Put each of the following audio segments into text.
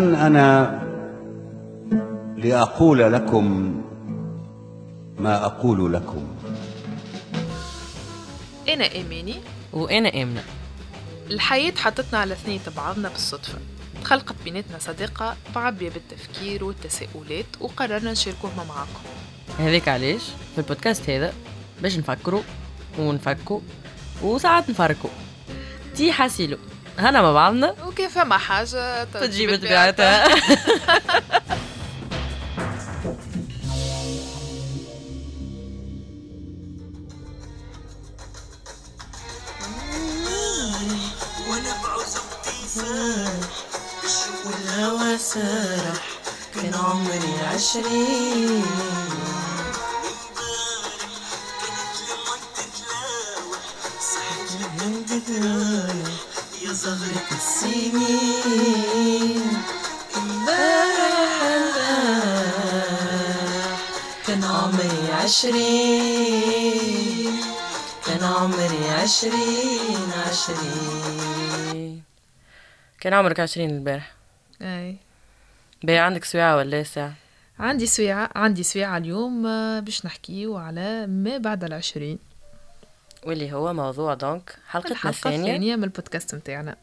من أنا لأقول لكم ما أقول لكم. أنا إيماني. وأنا آمنة. الحياة حطتنا على ثنية بعضنا بالصدفة. تخلقت بيناتنا صداقة معبية بالتفكير والتساؤلات وقررنا نشاركوها معاكم. هذاك علاش؟ في البودكاست هذا باش نفكروا ونفكوا وساعات نفركوا. تي حاسيلو. هنا مع بعضنا وكيف ما حاجة. تجيب طبيعتها وأنا بعزق تفاح الشوق والهوى سرح كان عمري عشرين كانت زهرة السنين امبارح كان عمري عشرين كان عمري عشرين عشرين كان عمرك عشرين البارح؟ أي. باهي عندك سواعة ولا ساعة عندي سويعة عندي سويعة اليوم آه، باش نحكيو على ما بعد العشرين. واللي هو موضوع donc حلقتنا الحلقة الثانية. الثانية من البودكاست متاعنا.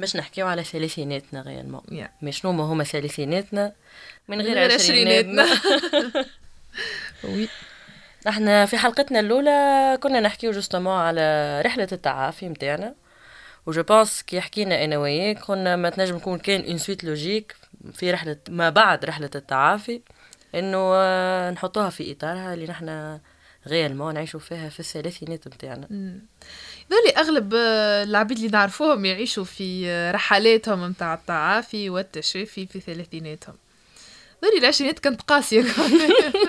باش نحكيو على ثلاثيناتنا réellement يا. mais شنو ما هما ثلاثيناتنا من غير, غير عشريناتنا. oui إحنا في حلقتنا الأولى كنا نحكيو justement على رحلة التعافي متاعنا. و je pense كي حكينا أنا وياك قلنا ما تنجم يكون كان une suite logique في رحلة ما بعد رحلة التعافي إنه آه، نحطوها في إطارها اللي نحنا غيالمون نعيشوا فيها في الثلاثينات متاعنا ذولي أغلب آه، العبيد اللي نعرفوهم يعيشوا في آه، رحلاتهم متاع التعافي والتشافي في ثلاثيناتهم. ذولي العشرينات كانت قاسية.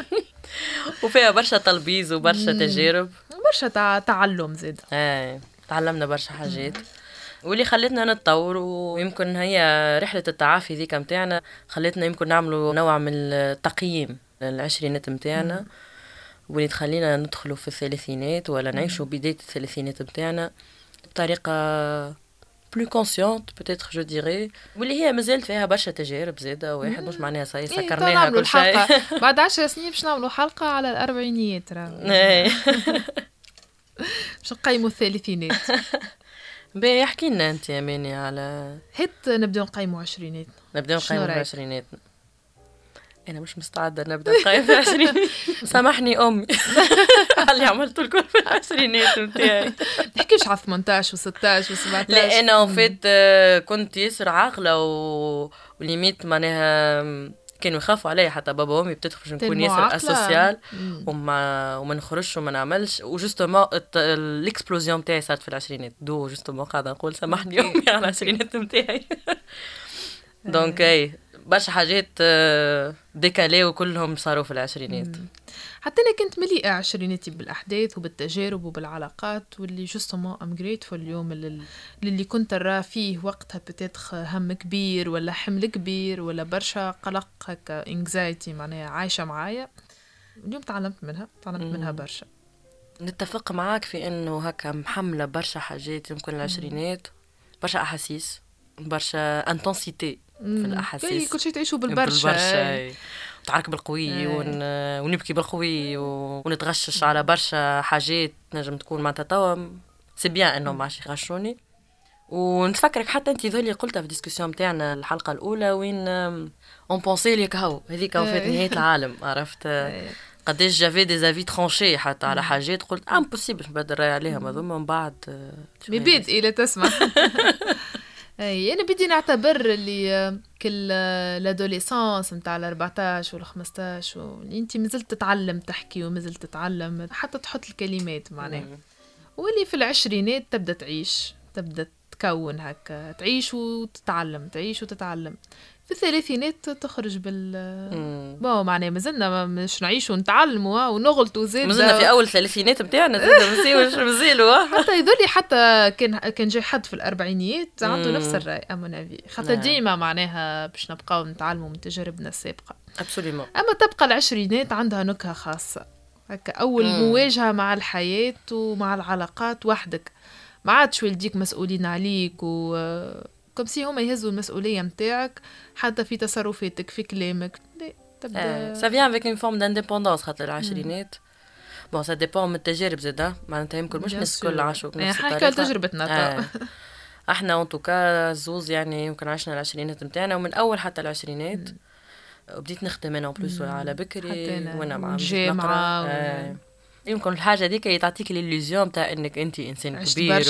وفيها برشا تلبيز وبرشا تجارب. برشا تع... تعلم زاد. إيه تعلمنا برشا حاجات. واللي خلتنا نتطور ويمكن هي رحلة التعافي ذيك متاعنا خلتنا يمكن نعملوا نوع من التقييم للعشرينات متاعنا. واللي تخلينا ندخلوا في الثلاثينات ولا نعيشوا بداية الثلاثينات متاعنا بطريقة plus consciente peut-être je dirais واللي هي مازالت فيها برشا تجارب زادة واحد مش معناها صاي سكرناها كل شيء. بعد عشر سنين باش نعملوا حلقة على الأربعينيات راه. إيه. باش نقيموا الثلاثينات. باهي احكي لنا أنت يا ماني على هات نبدأو نقيموا عشرينات نبدأو شنو نقيم في رأيك؟ عشريناتنا. أنا مش مستعدة نبدا نقيم في عشرين سامحني أمي. اللي عملته الكل في العشرينات نتاعي نحكيش على 18 و16 و17 لا أنا وفات آه، كنت ياسر عاقلة و... وليميت معناها كانوا يخافوا عليا حتى بابا وأمي بتدخل نكون ياسر. أسوسيال. وما وما نخرجش وما نعملش. وجوستومون ال explosion نتاعي صارت في العشرينات. donc justement قاعدة نقول سامحني أمي على العشرينات نتاعي donc أي. برشا حاجات آه، décalés وكلهم صاروا في العشرينات. حتى أنا كنت مليئة عشريناتي بالأحداث وبالتجارب وبالعلاقات واللي justement I'm grateful اليوم لل- للي كنت نرى فيه وقتها peut-être هم كبير ولا حمل كبير ولا برشا قلق هكا anxiety معناها عايشة معايا. اليوم تعلمت منها تعلمت منها برشا. نتفق معاك في إنه هكا محملة برشا حاجات يمكن العشرينات برشا أحاسيس برشا intensité في الأحاسيس. كل شيء تعيشوا بالبرشا بالبرشا. نتعارك بالقوي. ون... ونبكي بالقوي و... ونتغشش على برشا حاجات نجم تكون معناتها توا. c'est bien إنهم ماعادش يغشوني. ونتفكرك حتى انت ذولي قلتها في ال discussion متاعنا الحلقة الأولى وين on pensait que هاو هذيك وفات. نهاية العالم عرفت. قداش j'avais des avis tranchés حتى على حاجات قلت impossible نبدل راي عليهم هذوما من بعد آه، مبادئ لا تسمع. إي أنا بدي نعتبر اللي كل ال adolescence نتاع ال 14 وال 15 واللي انت مازلت تتعلم تحكي ومازلت تتعلم حتى تحط الكلمات معناها. واللي في العشرينات تبدأ تعيش تبدأ تكون هكا تعيش وتتعلم تعيش وتتعلم. في الثلاثينات تخرج بال. bon معناها مازلنا ما- مش نعيشوا ونتعلموا ها، ونغلطوا زاد مازلنا في أول الثلاثينات نتاعنا زاد مازالوا حتى يظل حتى كان كان جاي حد في الأربعينيات عنده. نفس الرأي اما à vie خاطر نعم. ديما معناها باش نبقاو نتعلموا من تجاربنا السابقة absolument أما تبقى العشرينات عندها نكهة خاصة هكا أول مم. مواجهة مع الحياة ومع العلاقات وحدك ما عادش والديك مسؤولين عليك و comme si هما يهزوا المسؤولية نتاعك حتى في تصرفاتك في كلامك لا، تبدا ça vient avec une forme d'indépendance خاطر العشرينات bon ça dépend من التجارب زادا معناتها يمكن مش الناس. الكل عاشوا بنفس حكى الطريقة تجربتنا آه. إحنا en tout cas زوز يعني يمكن عشنا العشرينات نتاعنا ومن أول حتى العشرينات وبديت نخدم أنا plus على بكري. وأنا مع آه. يمكن الحاجة ديك هي تعطيك ال illusion بتاع إنك أنت إنسان عشت كبير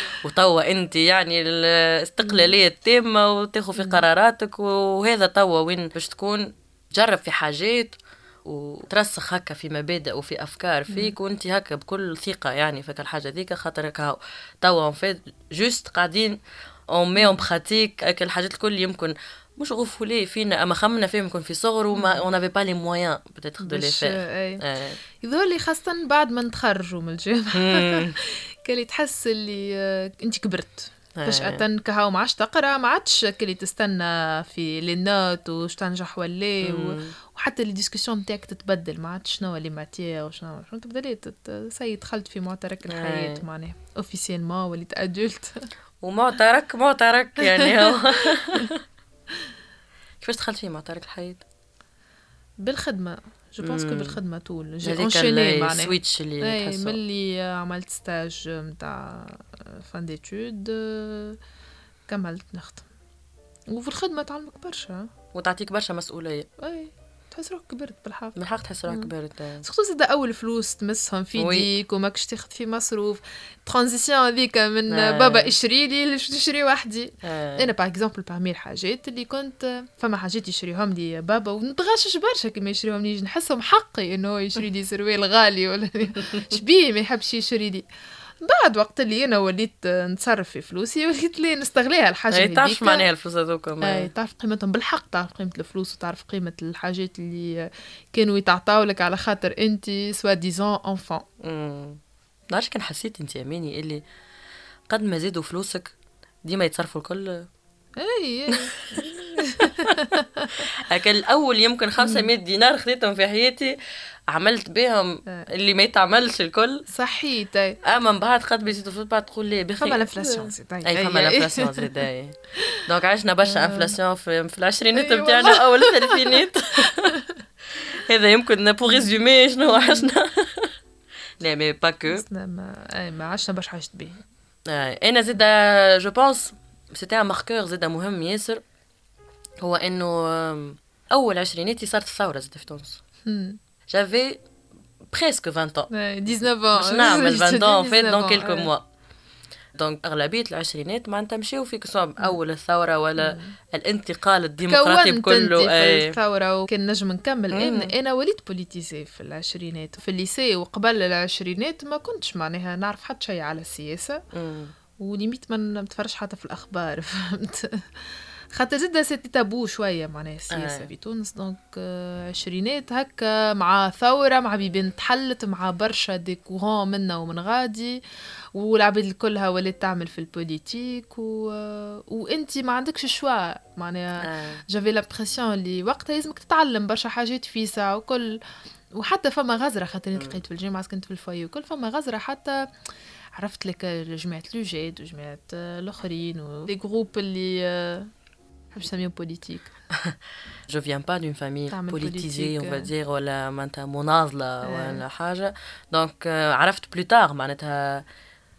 وتوا أنت يعني الاستقلالية التامة وتاخذ في قراراتك وهذا توا وين باش تكون. تجرب في حاجات وترسخ هكا في مبادئ وفي أفكار فيك وانت هكا بكل ثقة يعني فك الحاجة ذيك خاطر هكا توا اون فيت جوست قاعدين اون مي اون براتيك الحاجات الكل يمكن مش غفولي فينا أما خمنا فيهم يمكن في صغر وما اون افي با لي مويان بتاتر دو لي فير. يظهر لي خاصة بعد ما نتخرجوا من الجامعة. كلي تحس اللي آه، أنت كبرت. فجأة كهو ما عادش تقرأ ما عادش كلي تستنى في les notes وش تنجح ولا و... وحتى les discussions نتاعك تتبدل. ما عادش شنو les matières وشنو شنو تبدا لي تت... c'est دخلت في معترك الحياة إيه. معناها. officiellement وليت adulte ومعترك معترك يعني. هو كيفاش دخلت فيه معترك الحياة؟ بالخدمة. جو بونس كو مم. بالخدمة طول. جي هذيك اونشيني معناها. السويتش اللي إي. ملي عملت ستاج نتاع فان ديتود كملت نخدم. وفي الخدمة تعلمك برشا. وتعطيك برشا مسؤولية. إي. تحس روحك كبرت بالحق من الحق تحس روحك. كبرت سورتو زاد أول فلوس تمسهم في. يديك وماكش تاخذ في مصروف ترانزيسيون هذيك من آه. بابا اشري لي باش تشري وحدي آه. أنا باغ اكزومبل بارمي الحاجات اللي كنت فما حاجات يشريهم لي بابا ونتغشش برشا كيما يشريهم لي نحسهم حقي إنه هو يشري لي سروال غالي ولا شبيه ما يحبش يشري لي بعد وقت اللي أنا وليت نتصرف في فلوسي وليت لي نستغلها الحاجة أي تعرف هذيك. معناها الفلوس هذوك أي تعرف قيمتهم بالحق تعرف قيمة الفلوس وتعرف قيمة الحاجات اللي كانوا يتعطاو لك على خاطر أنت سوا ديزون انفون نعرفش كان حسيت أنت اماني اللي قد ما زادوا فلوسك ديما يتصرفوا الكل؟ أي أي. هكا الأول يمكن 500 دينار خذيتهم في حياتي عملت بهم آه. اللي ما يتعملش الكل. صحيت اي اما من بعد قد بيزيدوا فلوس بعد تقول لي بخي فما ال inflation زيد. أي فما ال inflation زاد أي. donc عشنا برشا inflation في, في العشرينات نتاعنا والله. أول الثلاثينات. هذا يمكن pour résumer شنو عشنا. لا mais pas que ما عشنا باش عشت به أنا زاد je pense c'était un marqueur زاد مهم ياسر. هو إنه أول عشريناتي صارت الثورة زاد في تونس. j'avais presque 20 ans. اي 19 باش نعمل 20 ans فات dans 19 quelques. mois donc أغلبية العشرينات معناتها مشاو فيك سواء أول الثورة ولا الانتقال الديمقراطي بكله في اي الثورة وكان نجم نكمل. أنا أنا وليت politisée في العشرينات. في ال lycée وقبل العشرينات ما كنتش معناها نعرف حتى شيء على السياسة. مم. وليميت ما نتفرجش حتى في الأخبار فهمت؟ خاطر زاد c'était tabou شوية معناها السياسة آه. في تونس. donc آه، عشرينات هكا مع ثورة مع بيبان تحلت مع برشا des courants منا ومن غادي. والعباد كلها ولات تعمل في ال politique و... آه، وأنت ما عندكش choix. معناها آه. j'avais l'impression اللي وقتها لازمك تتعلم برشا حاجات في ساعة وكل. وحتى فما غزرة خاطر لقيت في الجامعة كنت في ال fac وكل فما غزرة حتى عرفت لك جماعة l'UGET وجماعة آه، الآخرين و les groupes اللي آه، نحبش نسميهم politiques je viens pas d'une famille تعمل politisée politique. on va dire ولا معناتها مناضله آه. ولا حاجة donc عرفت plus tard معناتها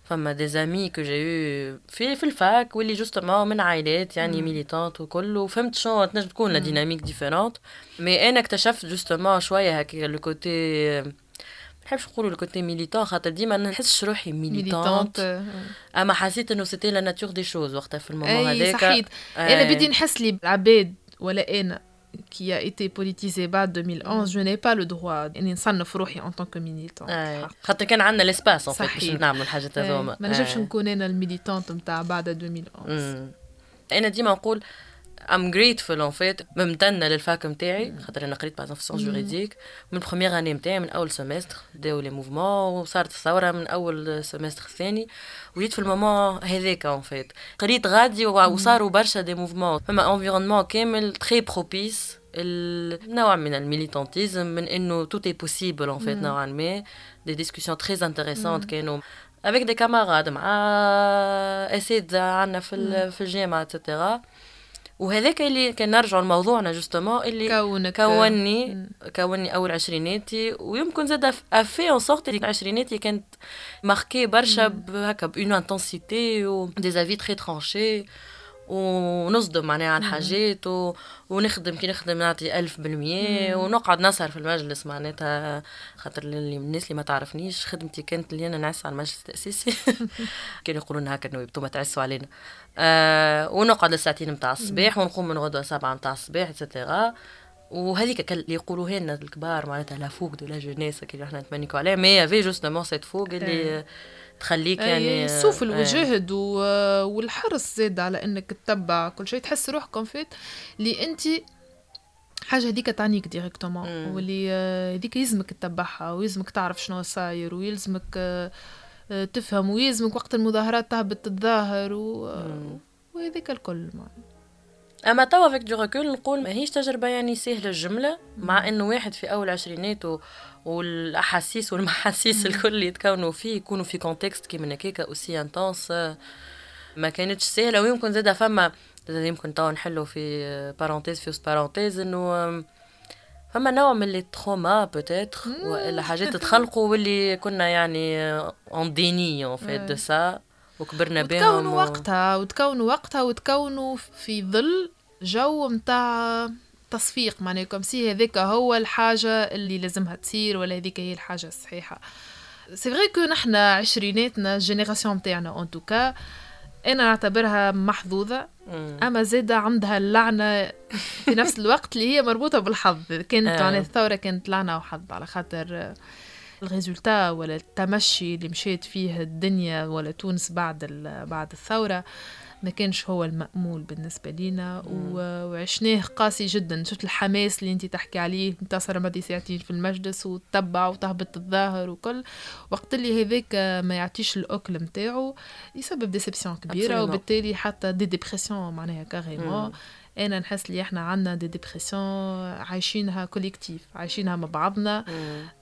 فما des amis que j'ai eus في في ال fac واللي justement من عائلات يعني militantes وكل وفهمت شنو تنجم تكون la dynamique différente mais أنا اكتشفت justement شوية هكا le côté ما نحبش نقولوا le côté militant خاطر ديما ما نحسش روحي militante militante أما حسيت إنه c'était la nature des choses وقتها في ال moment هذاك صحيت أنا أي. بدي نحس لي العباد ولا أنا qui a été politisé بعد 2011 je n'ai pas le droit إني نصنف روحي en tant que militant أي. خاطر كان عندنا ال espace باش صحيح. نعملوا الحاجات هذوما ما نجمش. نكون أنا ال militante نتاع بعد 2011 أمم. أنا ديما نقول I'm grateful en fait. ممتنة لل fac نتاعي خاطر أنا قريت باغ في juridique من ال première année نتاعي من أول semestre بداو les mouvements وصارت الثورة من أول semestre الثاني وليت في ال moment هذاك en fait قريت غادي و- وصاروا برشا des mouvements فما environnement كامل très propice النوع من ال militantisme من إنه tout est possible en fait نوعا ما. des discussions très intéressantes كانوا. avec des camarades مع اساتذه عندنا في ال- في الجامعة et cetera وهذاك اللي كان نرجعوا لموضوعنا justement اللي كونك. كوني كوني أول عشريناتي ويمكن زاد a fait en sorte اللي عشريناتي كانت marquée برشا هكا par une intensité و des avis très tranchés ونصدم معناها على الحاجات و... ونخدم كي نخدم نعطي ألف بالمية ونقعد نسهر في المجلس معناتها خاطر اللي الناس اللي ما تعرفنيش خدمتي كانت اللي أنا نعس على المجلس التأسيسي. كانوا يقولوا لنا هكا إنه يبتوا تعسوا علينا. آه ونقعد للساعتين متاع الصباح ونقوم من غدوة سبعة متاع الصباح et cetera وهذيك اللي يقولوها لنا الكبار معناتها la fougue de la jeunesse كي إحنا نتمنيكو عليها. mais في justement cette fougue اللي تخليك يعني يعني السوف آه، الوجهد و... والحرص زاد على إنك تتبع كل شيء تحس روحك en fait اللي أنت حاجة هذيك تعنيك directement. واللي آه، هذيك يلزمك تتبعها ويلزمك تعرف شنو صاير ويلزمك آه، آه، تفهم ويلزمك وقت المظاهرات تهبط تتظاهر و... آه،. وهذيك الكل ما. أما توا avec du recul نقول ماهيش تجربة يعني سهلة الجملة مع إنه واحد في أول عشريناته والأحاسيس والمحاسيس الكل يتكونوا فيه يكونوا في contexte كيما هكاك aussi intense ما كانتش سهلة. ويمكن زاده فما زاد يمكن توا نحلو في parenthèse في parenthèse إنه فما نوع من les traumas peut-être والا حاجات تخلقوا واللي كنا يعني on est né en fait de ça وكبرنا بهم وتكونوا وقتها وتكونوا وقتها وتكونوا في ظل جو متاع تصفيق معناها comme si هذاك هو الحاجة اللي لازمها تصير ولا هذيك هي الحاجة الصحيحة c'est vrai que نحنا عشريناتنا ال génération متاعنا en tout cas أنا نعتبرها محظوظة مم. أما زادة عندها اللعنة في نفس الوقت اللي هي مربوطة بالحظ كانت آه. معناها الثورة كانت لعنة وحظ على خاطر ال résultat ولا التمشي اللي مشيت فيه الدنيا ولا تونس بعد بعد الثورة ما كانش هو المأمول بالنسبة لينا وعشناه قاسي جدا شفت الحماس اللي انت تحكي عليه انتصر مدي ساعتين في المجلس وتتبع وتهبط تتظاهر وكل وقت اللي هذاك ما يعطيش الأكل متاعه يسبب déception كبيرة. وبالتالي حتى des dépressions معناها carrément. أنا نحس اللي إحنا عندنا des dépressions عايشينها collectives عايشينها مع بعضنا.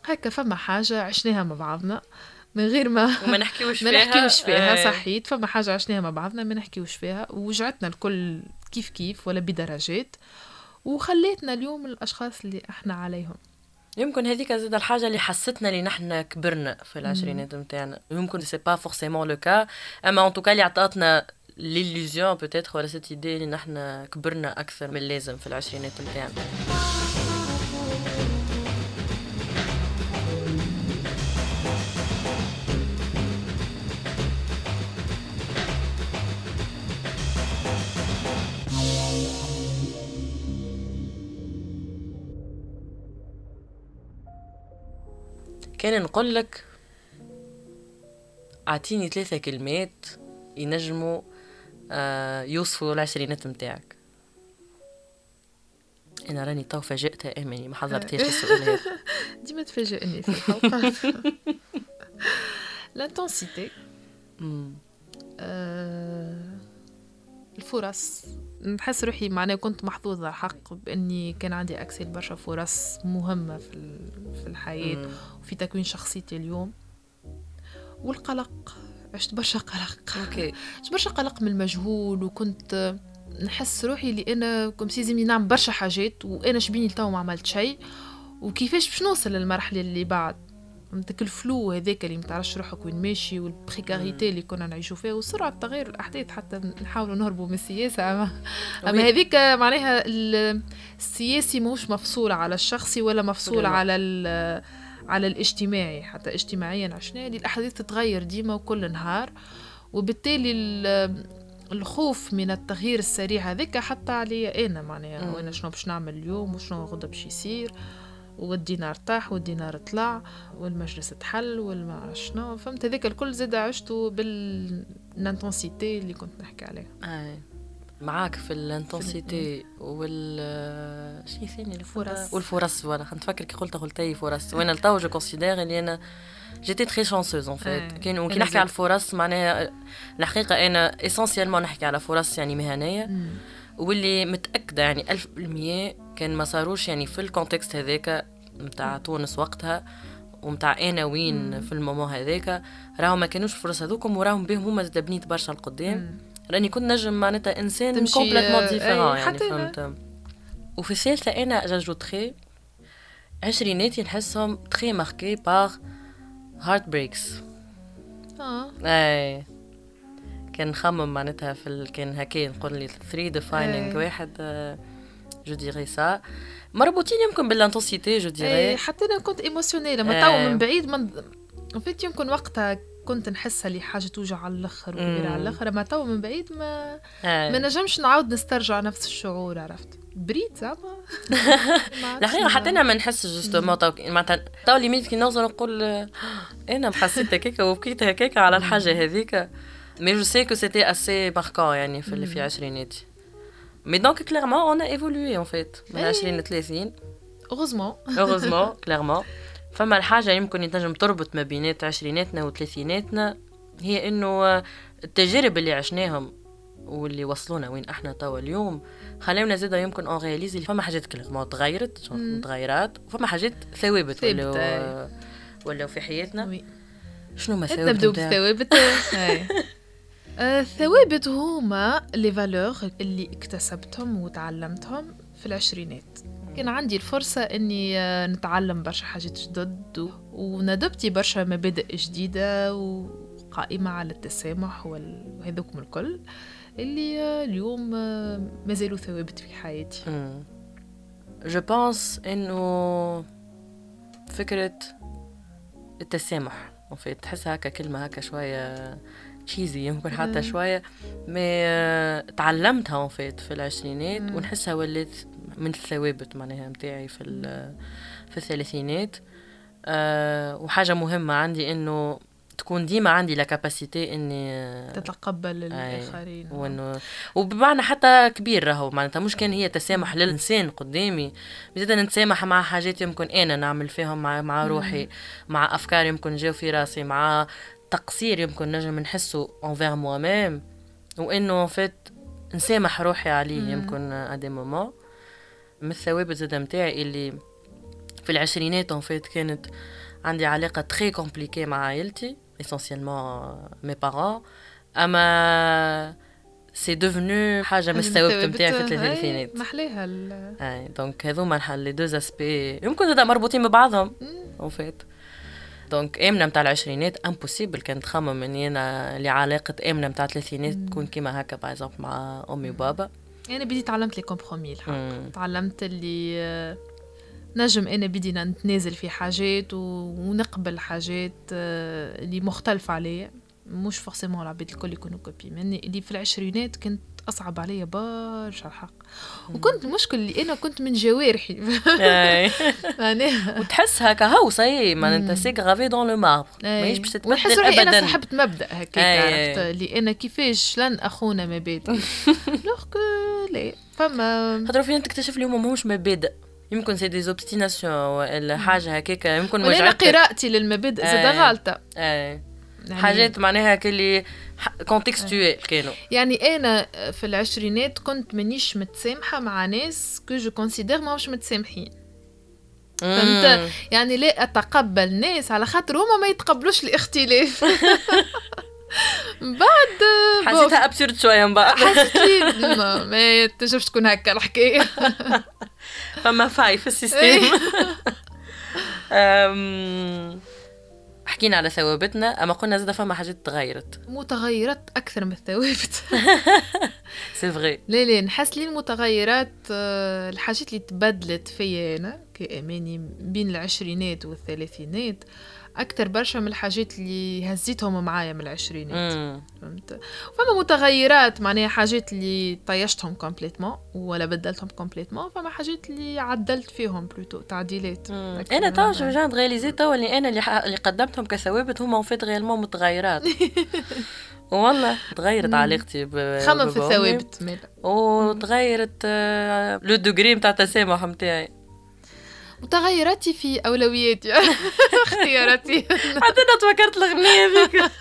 هكا فما حاجة عشناها مع بعضنا من غير ما وما نحكيوش ما فيها نحكيوش فيها. إيه. صحيت فما حاجة عشناها مع بعضنا ما نحكيوش فيها. ووجعتنا الكل كيف كيف ولا بدرجات. وخليتنا اليوم الأشخاص اللي إحنا عليهم. يمكن هذيك زاد الحاجة اللي حستنا اللي نحن كبرنا في العشرينات نتاعنا. يمكن c'est pas forcément le cas أما en tout cas اللي عطاتنا l'illusion peut-être ولا cette idée اللي نحن كبرنا أكثر من اللازم في العشرينات نتاعنا. كان نقول لك أعطيني ثلاثة كلمات ينجموا آه، يوصفوا العشرينات متاعك أنا راني تو فاجئتها أماني ما حضرتيش السؤال هذا ديما تفاجئني في لانتونسيتي مم. الفرص. نحس روحي معناها كنت محظوظة حق بإني كان عندي أكسي لبرشا فرص مهمة في في الحياة مم. وفي تكوين شخصيتي اليوم. والقلق عشت برشا قلق. OK. عشت برشا قلق من المجهول وكنت نحس روحي اللي أنا كم سي زمي نعمل برشا حاجات وأنا شبيني لتو ما عملت شيء. وكيفاش باش نوصل للمرحلة اللي بعد؟ فهمتك ال flou هذاك اللي متعرفش روحك وين ماشي وال précarité اللي كنا نعيشوا فيها وسرعة تغير الأحداث حتى نحاولوا نهربوا من السياسة اما أما. هذيك معناها ال- السياسي مش مفصول على الشخصي ولا مفصول. على ال- على الاجتماعي حتى اجتماعيا عشنا اللي الاحداث تتغير ديما وكل نهار وبالتالي ال- الخوف من التغيير السريع هذاك حتى عليا أنا معناها. وأنا شنو باش نعمل اليوم وشنو غدا باش يصير والدينار طاح والدينار طلع والمجلس تحل والما شنو. فهمت؟ هذاك الكل زاد عشته بالانتنسيتي اللي كنت نحكي عليها. آه. معاك في ال intensité وال شيء ثاني الفرص. والفرص voilà. نتفكر كي قلت قلت لي فرص وأنا لتو je considère اللي أنا j'étais très chanceuse en fait آه. أنا نحكي على. الفرص معناها الحقيقة أنا essentiellement نحكي على فرص يعني مهنية. واللي متأكدة يعني ألف بالمية كان ما صاروش يعني في ال contexte هذاك متاع تونس وقتها ومتاع أنا وين في ال moment هذاك. راهو ما كانوش فرص هذوكم وراهم بهم هما زاد بنيت برشا القدام. راني كنت نجم معناتها إنسان complètement آه، différent أي، يعني. فهمت؟ وفي الثالثة أنا j'ajouterai عشريناتي نحسهم très marqués par heartbreaks آه. أي. كان نخمم معناتها في ال... كان هكا نقول les 3 defining. واحد je dirais ça مربوطين يمكن بال intensité je dirais حتى أنا كنت émotionnelle لما إيه. تو من بعيد en fait يمكن وقتها كنت نحسها لي حاجة توجع على الآخر وكبيرة على. الآخر. أما تو من بعيد ما ما أي. نجمش نعاود نسترجع نفس الشعور عرفت؟ بريد زعما. ما ما- حتى أنا ما نحسش justement. تو معناتها تو limite كي نوصل نقول آه، أنا حسيت هكاكا وبكيت هكاكا على الحاجة هذيك. mais je sais que c'était assez marquant يعني في اللي في عشريناتي. mais donc clairement on évolue en fait من أي. 20 ل 30 heureusement heureusement clairement فما الحاجة يمكن يتنجم تربط ما بينات عشريناتنا وثلاثيناتنا هي إنه آه، التجارب اللي عشناهم واللي وصلونا وين إحنا توا اليوم خلاونا زادا يمكن on réalise فما حاجات clairement تغيرت مم. متغيرات وفما حاجات ثوابت. آه، ولاو في حياتنا oui شنو ما ثوابت نبداو متاعك؟ بالثوابت آه، الثوابت هما les valeurs اللي اكتسبتهم وتعلمتهم في العشرينات. كان عندي الفرصة إني آه، نتعلم برشا حاجات جدد ون adopter برشا مبادئ جديدة وقائمة على التسامح وهذوكم الكل اللي آه، اليوم مازالوا ثوابت في حياتي. je pense إنه فكرة التسامح وفي تحس هكا كلمة هكا شوية تشيزي يمكن حتى. شوية. ما تعلمتها وفيت في العشرينات. ونحسها ولات من الثوابت معناها متاعي في في الثلاثينات. أه وحاجة مهمة عندي إنه تكون ديما عندي لا كاباسيتي إني تتقبل الآخرين. وإنه وبمعنى حتى كبير راهو. معناتها مش كان هي تسامح للإنسان قدامي. زيد نتسامح مع حاجات يمكن أنا نعمل فيهم مع, مع روحي مع أفكار يمكن جاو في راسي مع تقصير يمكن نجم نحسه envers moi-même وانه en fait نسامح روحي عليه مم. يمكن à des moments من الثوابت زاد متاعي اللي في العشرينات en fait كانت عندي علاقة très compliquée مع عائلتي essentiellement mes parents أما c'est devenu حاجة من الثوابت نتاعي في الثلاثينات. محلاها ال- أي donc هذوما les deux aspects يمكن زاد مربوطين ببعضهم. en fait donc امنه نتاع العشرينات impossible كانت تخمم اني أنا لعلاقه امنه نتاع الثلاثينات تكون كيما هكا bah مع أمي وبابا. أنا بدي تعلمت les compromis الحق. تعلمت اللي نجم أنا بدي نتنازل في حاجات ونقبل حاجات آه، اللي مختلفة عليا. مش forcément العباد الكل يكونوا copie مني. اللي في العشرينات كنت أصعب عليا برشا الحق. وكنت المشكل اللي أنا كنت من جوارحي. وتحس هكا هو ça y est maintenant. c'est gravé dans le marbre ماهيش باش ونحس تتبدل روحي أنا صاحبة مبدأ هكاك. عرفت؟ اللي أنا كيفاش لن اخون مبادئ alors que là. فما. خاطر فين تكتشف لي هما ماهوش مبادئ يمكن c'est des obstinations ولا حاجة هكاك يمكن وجعتك قراءتي للمبادئ زاد. غالطه يعني حاجات معناها كلي contextuelles كانوا يعني أنا في العشرينات كنت مانيش متسامحة مع ناس que je considère ماهوش متسامحين. فهمت. يعني لا أتقبل ناس على خاطر هما ما يتقبلوش الاختلاف. بعد حسيتها absurde شوية من بعد. حسيت ما, تنجمش تكون هكا الحكاية. فما faille في ال système. أم، حكينا على ثوابتنا أما قلنا زاد فما حاجات تغيرت. متغيرات أكثر من الثوابت. c'est vrai لا لا نحس لي المتغيرات آه، الحاجات اللي تبدلت فيا أنا كأماني بين العشرينات والثلاثينات. أكثر برشا من الحاجات اللي هزيتهم معايا من العشرينات فهمت فما متغيرات معناها حاجات اللي طيشتهم complètement ولا بدلتهم complètement فما حاجات اللي عدلت فيهم plutôt تعديلات أنا تو هذا. رجعت réalisé تو اللي أنا اللي. اللي قدمتهم كثوابت هما finalement متغيرات والله تغيرت. علاقتي ب... خمم في. الثوابت وتغيرت آه، le degré نتاع التسامح نتاعي متغيراتي في أولوياتي. اختياراتي. حتى أنا تفكرت الأغنية هذيك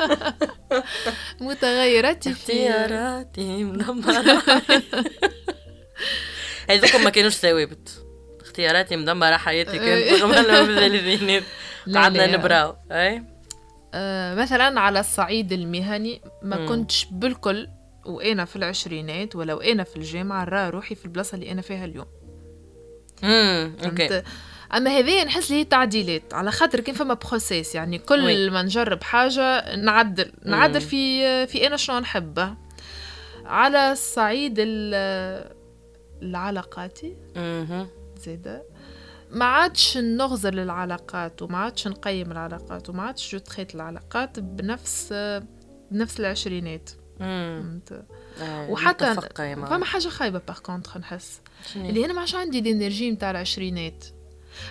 متغيراتي في اختياراتي مدمرة هذوكم ما كانوش ثوابت. اختياراتي مدمرة حياتي كانت. رغم لا، قعدنا. نبراو. أي؟ آه، مثلا على الصعيد المهني ما. كنتش بالكل وأنا في العشرينات ولو أنا في الجامعة نرى روحي في البلاصة اللي أنا فيها اليوم. امم okay. أما هذه نحس لي هي تعديلات على خاطر كان فما process يعني كل وين ما نجرب حاجة نعدل نعدل في في أنا شنو نحب على الصعيد ال- العلاقاتي. زيادة ما عادش نغزر للعلاقات وما عادش نقيم العلاقات وما عادش je traite العلاقات بنفس بنفس العشرينات. آه، وحتى. فما حاجة خايبة par contre نحس؟ اللي أنا ما عادش عندي ال énergie نتاع العشرينات.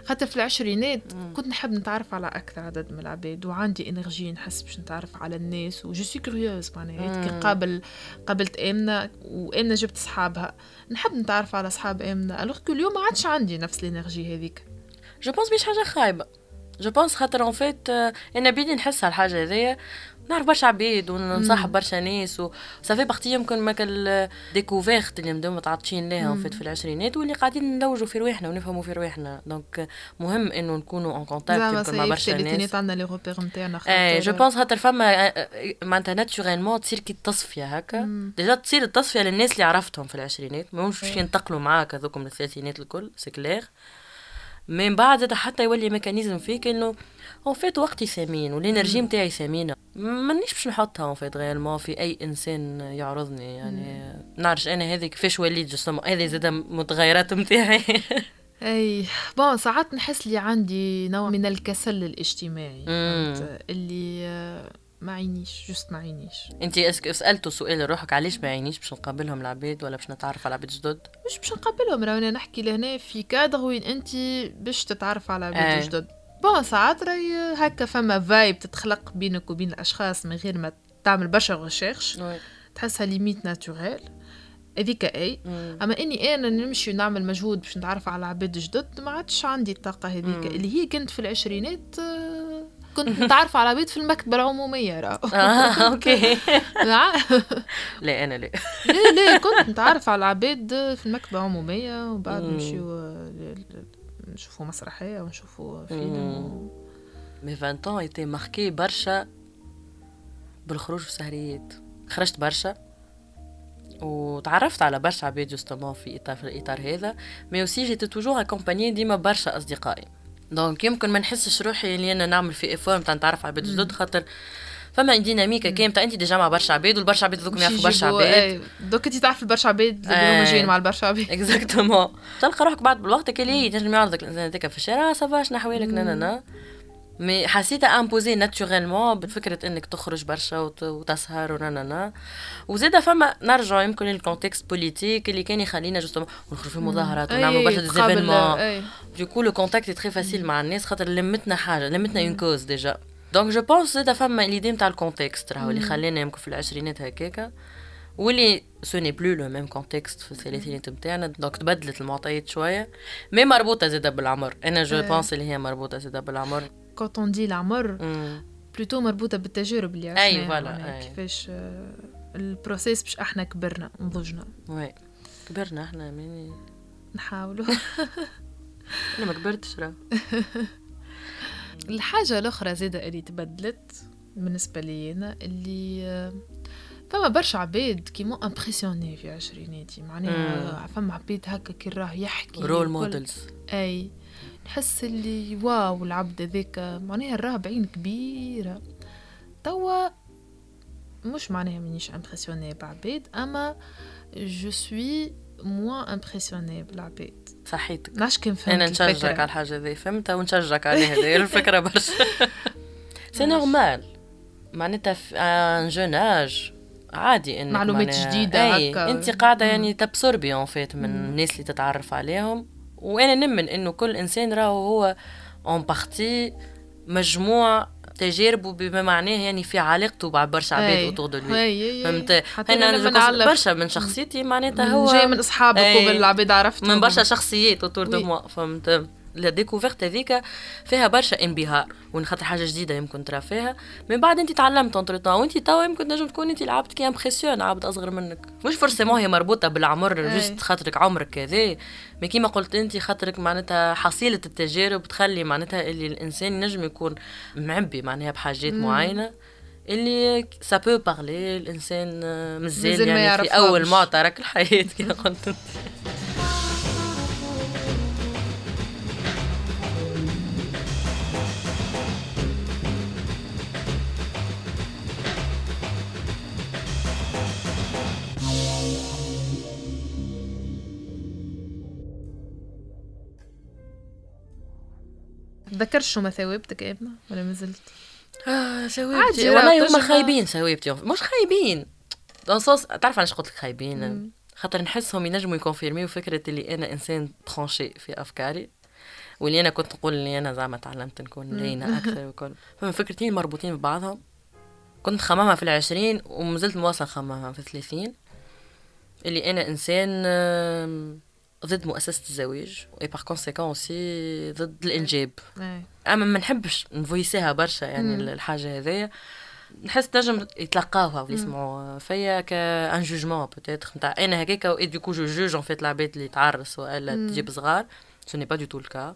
خاطر في العشرينات. كنت نحب نتعرف على أكثر عدد من العباد وعندي énergie نحس باش نتعرف على الناس و je suis curieuse معناها. مم. قابل قابلت آمنة وآمنة جبت صحابها نحب نتعرف على صحاب آمنة alors que اليوم ما عادش عندي نفس énergie هذيك. je pense مش حاجة خايبة. je pense خاطر en fait أنا بيدي نحس على الحاجة هذيا. نعرف برشا عباد ونصاحب برشا ناس و صافي بختي يمكن ماك découverte اللي مدام متعطشين fait في العشرينات واللي قاعدين نلوجوا في رواحنا ونفهموا في رواحنا. donc مهم إنه نكونوا en contact يمكن مع برشا ناس. عندنا les repères نتاعنا et je pense خاطر فما معناتها naturellement تصير كي التصفيه هكا. déjà تصير التصفيه للناس اللي عرفتهم في العشرينات ما همش باش ينتقلوا معاك هذوك من الثلاثينات الكل c'est clair من بعد حتى يولي mécanisme فيك إنه en fait وقتي ثمين وال énergie نتاعي ثمينه مانيش باش نحطها en fait réellement في أي إنسان يعرضني يعني نعرفش أنا هذه كيفاش وليت justement هذه زاد متغيرات نتاعي et bon ساعات نحس لي عندي نوع من الكسل الاجتماعي؟ اللي ما عينيش juste ما عينيش. انت est-ce que سالتوا سؤال لروحك علاش ما يعينيش باش نقابلهم العباد ولا باش نتعرف على عباد جدد؟ مش باش نقبلهم راه أنا نحكي لهنا في كادر وين انت باش تتعرف على. عباد جدد. bon ساعات راهي هكا فما en vibe تتخلق بينك وبين الاشخاص من غير ما تعمل برشا recherche تحسها limite naturelle هذيك اي مم. اما اني أنا نمشي ونعمل مجهود باش نتعرف على عباد جدد ما عادش عندي الطاقه هذيك. اللي هي كنت في العشرينات كنت نتعرف على عباد في المكتبه العموميه راه آه okay لا أنا لا لا لا كنت نتعرف على العباد في المكتبه العموميه وبعد. نمشيو نشوفوا مسرحية ونشوفوا فيلم. mes 20 ans étaient marqués برشا بالخروج في سهريات. خرجت برشا وتعرفت على برشا عباد justement في اطار في الإطار هذا mais aussi جيت toujours accompagnée ديما برشا أصدقائي. donc يمكن ما نحسش روحي اللي أنا نعمل في effort نتاع نتعرف على عباد جدد خاطر فما dynamique كامله انت déjà مع برشا عباد والبرشا عباد مش يعرفوا برشا عباد. donc انت تعرف البرشا عباد اللي هما أي. جايين مع البرشا عباد. exactement تلقى روحك بعد بالوقت كي تنجم يعرضك الإنسان هذاك في الشارع ça va شنو احوالك نا نا نا. mais حسيتها imposée naturellement بفكرة إنك تخرج برشا وت- وتسهر ونا نا وزاده فما نرجع يمكن لل contexte politique اللي كان يخلينا justement ونخرج في مظاهرات ونعملوا برشا des événements le contact est très facile مع الناس خاطر لمتنا حاجة لمتنا une cause déjà donc je pense زاده فما l'idée نتاع ال contexte راهو اللي خلينا يمكن في العشرينات هكاكا واللي ce n'est plus le même contexte في الثلاثينات نتاعنا donc تبدلت المعطيات شوية mais مربوطه زاده بالعمر أنا je. pense اللي هي مربوطه زاده بالعمر quand on dit العمر. plutôt مربوطه بالتجارب اللي عشناها voilà، معناها أي. كيفاش ال processus باش إحنا كبرنا نضجنا oui كبرنا إحنا ماني نحاولوا أنا ما كبرتش راه الحاجة الأخرى زادة اللي تبدلت بالنسبة لي أنا اللي آه، فما برشا عباد كي m'impressionnaient في عشريناتي. معناها فما عباد هكا كي راه يحكي role. models أي. نحس اللي waw العبد هذاك معناها راه بعين كبيرة. توا مش معناها مانيش impressionnée بعباد أما je suis moins impressionnée بالعباد صحيتك. نعرفش كان فهمت أنا نشجعك. على الحاجة ذي فهمتها ونشجعك عليها هذه الفكرة برشا. c'est normal معناتها في un jeune âge عادي إنك معلومات أي، هكا. أنت قاعدة يعني t'absorbi en fait من الناس اللي تتعرف عليهم. وأنا نمن إنه كل إنسان راهو هو en partie مجموع تجاربه بما معناه يعني في علاقته مع برشا عباد. autour de lui. فهمت أنا برشا من شخصيتي معناتها هو جاي من أصحابك. وبالعباد عرفتهم من برشا شخصيات autour de. moi فهمت la découverte هذيك فيها برشا انبهار وإن خاطر حاجة جديدة يمكن ترى فيها. من بعد أنت تعلمت entre-temps وأنت توا يمكن نجم تكون أنت لعبت كي impressionne عبد أصغر منك. مش forcément هي مربوطة بالعمر. juste خاطرك عمرك كذا مي كيما قلت أنت خاطرك معناتها حصيلة التجارب تخلي معناتها اللي الإنسان ينجم يكون معبي معناها بحاجات معينة اللي سا بو بارلي الإنسان مازال مازال ما يعني في. أول معترك الحياة كما قلت أنت. تذكرت شو مثاوبتك ابنة ولا ما زلت؟ آه سويبتي والله. هما خايبين سويبتي مش خايبين. دون سونس تعرف علاش قلت لك خايبين؟ خاطر نحسهم ينجموا يكونفيرميو فكرة اللي أنا إنسان ترونشي في أفكاري واللي أنا كنت نقول اللي أنا زعما تعلمت نكون لينه أكثر وكل. فما فكرتين مربوطين ببعضهم. كنت خمامها في العشرين ومازلت مواصل خمامها في الثلاثين. اللي أنا إنسان آم، ضد مؤسسة الزواج et par conséquent aussi ضد الإنجاب. أما ما نحبش نforcيها برشا يعني مم. الحاجة هذيا نحس نجم يتلقاوها ويسمعوا فيا comme jugement peut-être نتاع أنا هكاك et du coup je juge en fait العباد اللي تعرس والا. تجيب صغار. ce n'est pas du tout le cas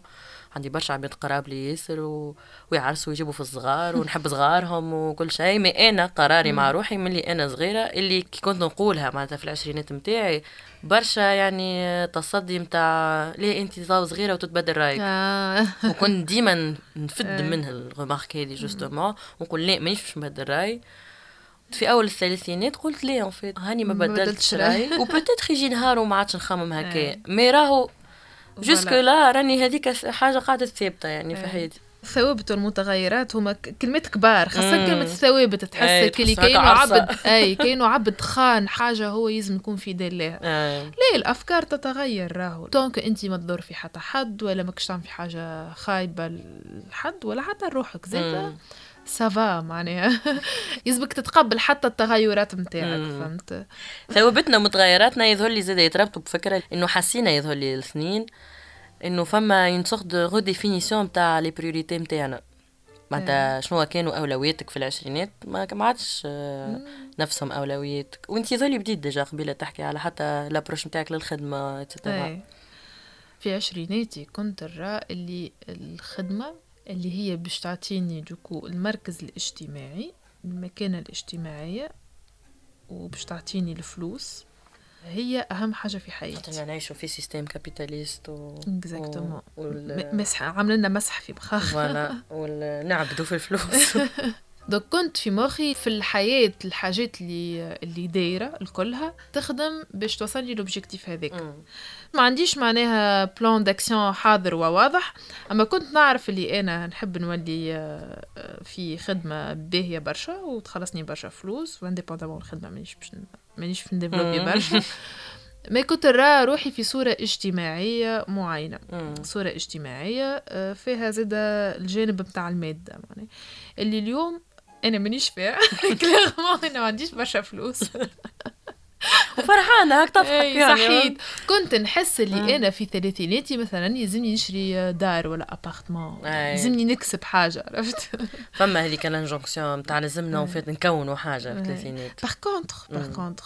عندي برشا عباد قراب لي ياسر و... ويعرسوا ويجيبوا في الصغار ونحب صغارهم وكل شيء mais أنا قراري مع روحي ملي أنا صغيرة اللي كي كنت نقولها معناتها في العشرينات نتاعي برشا يعني تصدي نتاع ليه أنت صغيرة وتتبدل رأيك آه. وكنت ديما نفد إيه. منها الغمارك هذه جوستومون ونقول لا مانيش باش نبدل رأي في أول الثلاثينات قلت ليه ان فيت هاني ما ما بدلتش بدلتش رأي. رأي وبوتيتر يجي نهار وما عادش نخمم هكا إيه. مي راهو جوسك. لا راني هذيك حاجة قاعدة ثابتة يعني في إيه. حياتي الثوابت والمتغيرات هما كلمات كبار خاصة. كلمة الثوابت تحس كلي هكا كأنه عرصة. عبد أي كأنه عبد خان حاجة هو يلزم يكون في لها آه. ليه الأفكار تتغير راهو donc أنت ما تضر في حتى حد ولا ماكش تعمل في حاجة خايبة لحد ولا حتى لروحك زاد. ça va معناها. يلزمك تتقبل حتى التغيرات متاعك مم. فهمت؟ ثوابتنا ومتغيراتنا يظهر لي زاد يتربطوا بفكرة إنه حسينا يظهر لي الاثنين إنه فما اون سورت دو ريديفينيسيون نتاع لي بريوريتي نتاعنا معناتها شنو كانوا أولوياتك في العشرينات؟ ما عادش آه، نفسهم أولوياتك. وإنت يظهر لي بديت déjà قبيلة تحكي على حتى l'approche نتاعك للخدمة et cetera. في عشريناتي كنت نرى اللي الخدمة اللي هي باش تعطيني du coup المركز الاجتماعي المكانة الاجتماعية وباش تعطيني الفلوس. هي أهم حاجة في حياتي. خاطرنا نعيشوا في système capitaliste و exactement و- وال... مسح عامل لنا مسح في بخاخ voilà. ونعبدوا في الفلوس. donc كنت في مخي في الحياة الحاجات اللي اللي دايرة الكلها تخدم باش توصلني l'objectif هذاك. ما عنديش معناها plan d'action حاضر وواضح أما كنت نعرف اللي أنا نحب نولي آه، في خدمة باهية برشا وتخلصني برشا فلوس و indépendamment الخدمة مانيش باش مانيش باش نـ développer. برشا ما كنت نرى روحي في صورة اجتماعية معينة مم. صورة اجتماعية آه، فيها زاد الجانب بتاع المادة معناها اللي اليوم أنا مانيش فيها clairement أنا ما عنديش برشا فلوس وفرحانة هاك تضحك يعني صحيت كنت نحس اللي مم. أنا في ثلاثيناتي مثلا يلزمني نشري دار ولا appartement. يلزمني نكسب حاجة عرفت فما هذيك ال injonction نتاع لازمنا وفات نكونوا حاجة في. الثلاثينات par contre par مم. contre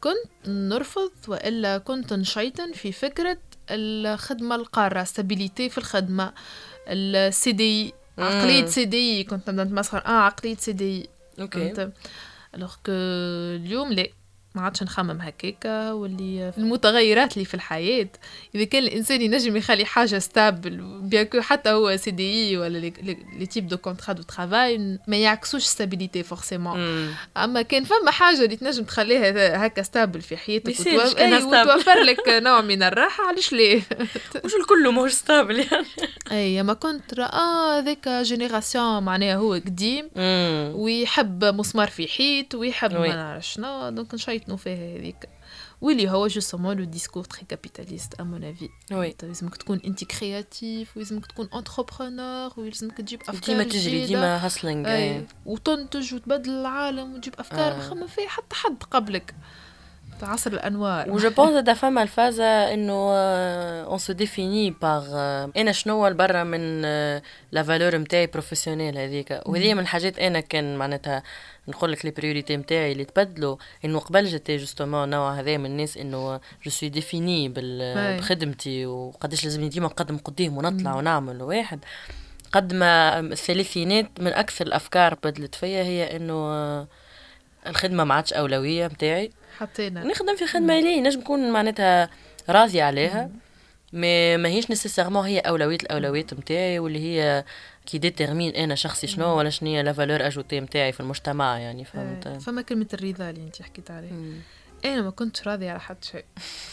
كنت نرفض وإلا كنت نشيطن في فكرة الخدمة القارة stabilité في الخدمة ال CDI. عقليه CDI كنت نبدا نتمسخر آه عقليه CDI أوكي فهمت الوغ كو اليوم لا ما عادش نخمم هكاكا واللي المتغيرات اللي في الحياة إذا كان الإنسان ينجم يخلي حاجة stable bien que حتى هو CDI ولا لي- type de contrat de travail ما يعكسوش stabilité forcément. أما كان فما حاجة اللي تنجم تخليها هكا stable في حياتك أي stable. وتوفر لك نوع من الراحة علاش ليه مش الكل ماهوش stable يعني أي ما كنت رأى آه ذاك génération معناها هو قديم. ويحب مسمار في حيط ويحب oui. ما نعرف شنو donc نشيطنوا فيها هذيك واللي هو justement le discours très capitaliste à mon avis oui لازمك تكون انت créatif ويلزمك تكون entrepreneur ويلزمك تجيب افكار ديما تجري. ديما hustling اي وتنتج وتبدل العالم وتجيب افكار آه. ما خمم فيها حتى حد قبلك عصر الأنوار. و je pense زاد فما الفازة إنه on se définit par أنا شنو برا من la valeur نتاعي professionnelle هذيك. وهذه من الحاجات أنا كان معناتها نقول لك les priorités نتاعي اللي تبدلوا. إنه قبل j'étais justement نوع هذا من الناس إنه je suis définie بخدمتي. وقداش لازمني ديما نقدم قدام ونطلع ونعمل واحد. قد ما الثلاثينات من أكثر الأفكار بدلت فيا هي إنه الخدمة ما عادش أولوية نتاعي حطينا. نخدم في خدمة لي نجم نكون معناتها راضية عليها. ما ماهيش nécessairement هي أولوية الأولويات نتاعي واللي هي qui détermine أنا شخصي شنو ولا شنو هي la valeur ajoutée نتاعي في المجتمع يعني فهمت؟ آه، فما كلمة الرضا اللي أنت حكيت عليها. أنا ما كنتش راضية على حد شيء.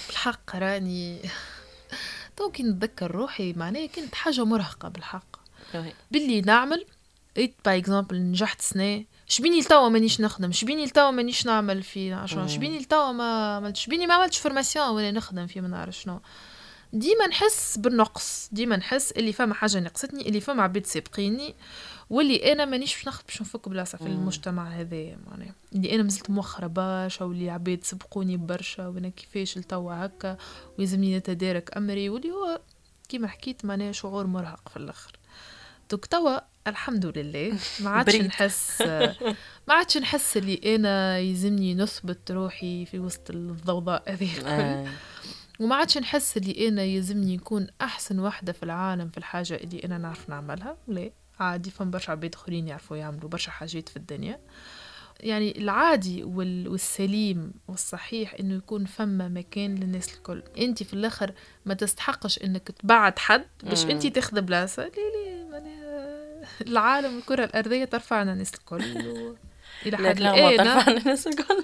بالحق راني تو كي نتذكر روحي معناها كانت حاجة مرهقة بالحق. باللي نعمل ايت باي اكزومبل نجحت سنة شبيني لتوا مانيش نخدم شبيني لتوا مانيش نعمل في عشان شبيني لتوا ما عملتش شبيني ما عملتش فورماسيون ولا نخدم في ما نعرف شنو. ديما نحس بالنقص ديما نحس اللي فما حاجة نقصتني اللي فما عباد سابقيني واللي أنا مانيش باش نخدم باش نفك بلاصة في المجتمع هذايا معناها. اللي أنا مازلت موخره برشا واللي عباد سبقوني برشا وأنا كيفاش لتوا هكا ويلزمني نتدارك أمري واللي هو كيما حكيت معناها شعور مرهق في الآخر. دوك توا الحمد لله. ما عادش نحس ما عادش نحس اللي أنا يلزمني نثبت روحي في وسط الضوضاء هذه الكل. آه. وما عادش نحس اللي أنا يلزمني نكون أحسن وحدة في العالم في الحاجة اللي أنا نعرف نعملها. لا عادي فما برشا عباد آخرين يعرفوا يعملوا برشا حاجات في الدنيا. يعني العادي وال- والسليم والصحيح إنه يكون فما مكان للناس الكل. انت في الآخر ما تستحقش إنك تبعد حد باش. انت تاخذ بلاصة. ليه ليه العالم الكرة الأرضية ترفعنا الناس الكل و... لا حد لا ما الان تعرف عن الناس الكل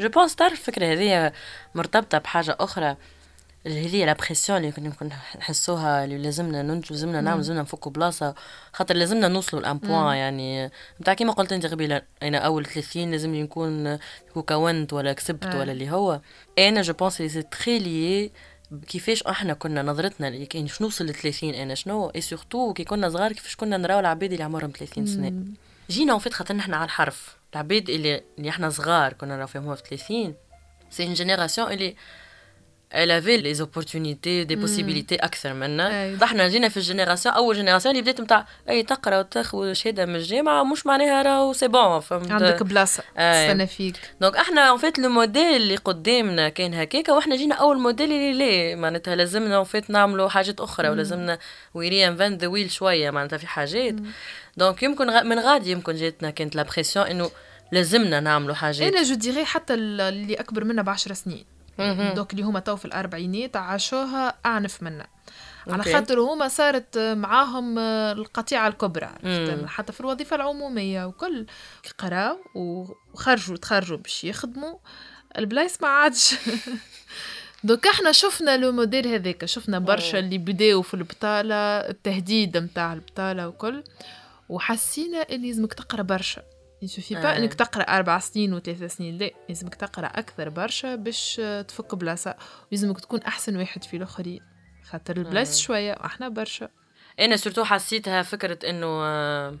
je pense تعرف الفكرة هذه مرتبطة بحاجة أخرى. اللي هذه la pression اللي كنا نحسوها اللي لازمنا ننجو لازمنا نعمل لازمنا نفكوا بلاصة. خاطر لازمنا نوصلوا لـ un point يعني. نتاع كيما قلت أنت قبيلة أنا أول 30 لازم نكون نكون كونت ولا كسبت آه. ولا اللي هو. أنا je pense c'est très lié كيفاش إحنا كنا نظرتنا اللي كاين شنو وصل ل 30 أنا شنو؟ et surtout كي كنا صغار كيفاش كنا نراو العباد اللي عمرهم 30 سنة. مم. جينا وفيت خاطر نحنا على الحرف. العباد اللي اللي إحنا صغار كنا نراو فيهم في 30 c'est une génération اللي elle avait les opportunités des possibilités أكثر منا. إحنا جينا في ال génération أول génération اللي بدات نتاع أي تقرأ وتاخذ شهاده من الجامعة مش معناها راهو c'est bon فهمت؟ عندك بلاصة. تستنى فيك. donc إحنا en fait le modèle اللي قدامنا كان هكاكا وإحنا جينا أول موديل اللي ليه معناتها لازمنا en fait نعملوا حاجات أخرى ولازمنا we reinvent the wheel شوية معناتها في حاجات. donc يمكن غ- من غادي يمكن جاتنا كانت la pression إنه لازمنا نعملوا حاجات. أنا je ديغي حتى ال- اللي أكبر منا بعشر سنين. مهم. donc اللي هما تو في الاربعينات عاشوها اعنف منا على. خاطر هما صارت معاهم القطيعة الكبرى. حتى في الوظيفة العمومية وكل. قراو وخرجوا تخرجوا باش يخدموا. البلايص ما عادش. donc إحنا شفنا le modèle هذاك شفنا برشا اللي بداوا في البطالة التهديد متاع البطالة وكل. وحسينا اللي لازمك تقرأ برشا. يسوفي با آه. إنك تقرأ أربع سنين وثلاث سنين لا لازمك تقرأ أكثر برشا باش تفك بلاصة ولازمك تكون أحسن واحد في الآخرين خاطر البلايص شوية وأحنا برشا. أنا surtout حسيتها فكرة إنه آه،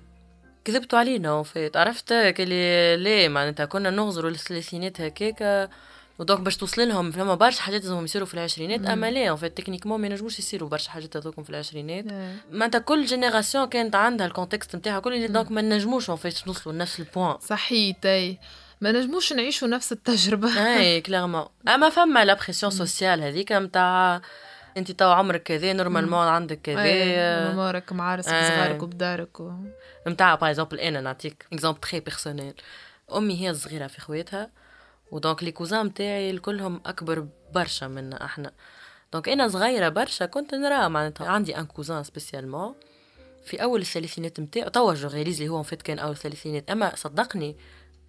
كذبتوا علينا en fait عرفت؟ كلي ليه؟ معناتها كنا نغزروا الثلاثينات هكاكا. و donc باش توصل لهم فما برشا حاجات لازمهم يصيروا في العشرينات اما لا en fait techniquement ما ينجموش يصيروا برشا حاجات هذوكم في العشرينات. معناتها كل génération كانت عندها ال contexte نتاعها كل donc ما نجموش en fait نوصلوا لنفس ال point صحيت اي ما نجموش نعيشوا نفس التجربة. اي clairement أما فما la pression sociale هذيك نتاع أنت تو عمرك كذا normalement عندك كذا. اي مامورك معارسك أي. صغارك وبدارك و... نتاع par exemple أنا نعطيك exemple très personnel أمي هي الصغيرة في خواتها. و donc les cousins نتاعي الكلهم أكبر برشا منا أحنا. donc أنا صغيرة برشا كنت نرى معناتها عندي un cousin spécialement. في أول الثلاثينات نتاعو توا je réalise اللي هو en fait كان أول الثلاثينات أما صدقني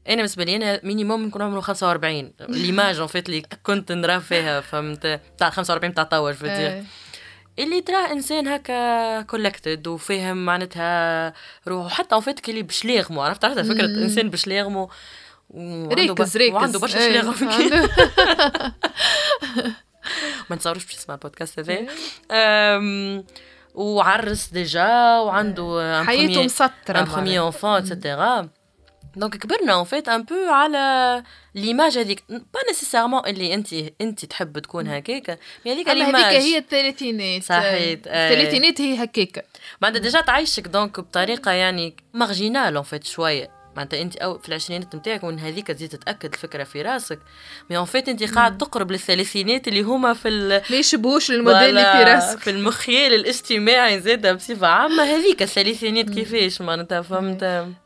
أنا بالنسبة لي أنا minimum نكون عمره 45 l'image en fait اللي كنت نرى فيها فهمت؟ تاع 45 تاع توا جو أي. اللي تراه إنسان هكا collected وفاهم معناتها روحه حتى en fait كلي بشلاغمو عرفت؟ عرفت؟ فكرة إنسان وعنده ريكز ريكز. وعنده برشا. شلاغم عنده- ما نتصوروش باش يسمع البودكاست هذا. أم، وعرس déjà وعنده حياته مسطرة un premier. enfant et cetera donc كبرنا en fait un peu على l'image هذيك. pas nécessairement اللي انت أنت تحب تكون هكاك mais هذيك l'image هذيك هي الثلاثينات. صحيت، آه. الثلاثينات هي هكاكا معناتها déjà تعيشك donc بطريقة يعني marginale en fait شوية. معناتها أنت أو في العشرينات نتاعك وإن هذيك تزيد تتأكد الفكرة في راسك. mais en fait أنت قاعد تقرب للثلاثينات اللي هما في ال ما يشبهوش الموديل اللي في راسك. في المخيال الاجتماعي زاد بصفة عامة. هذيك الثلاثينات كيفاش معناتها؟ فهمت؟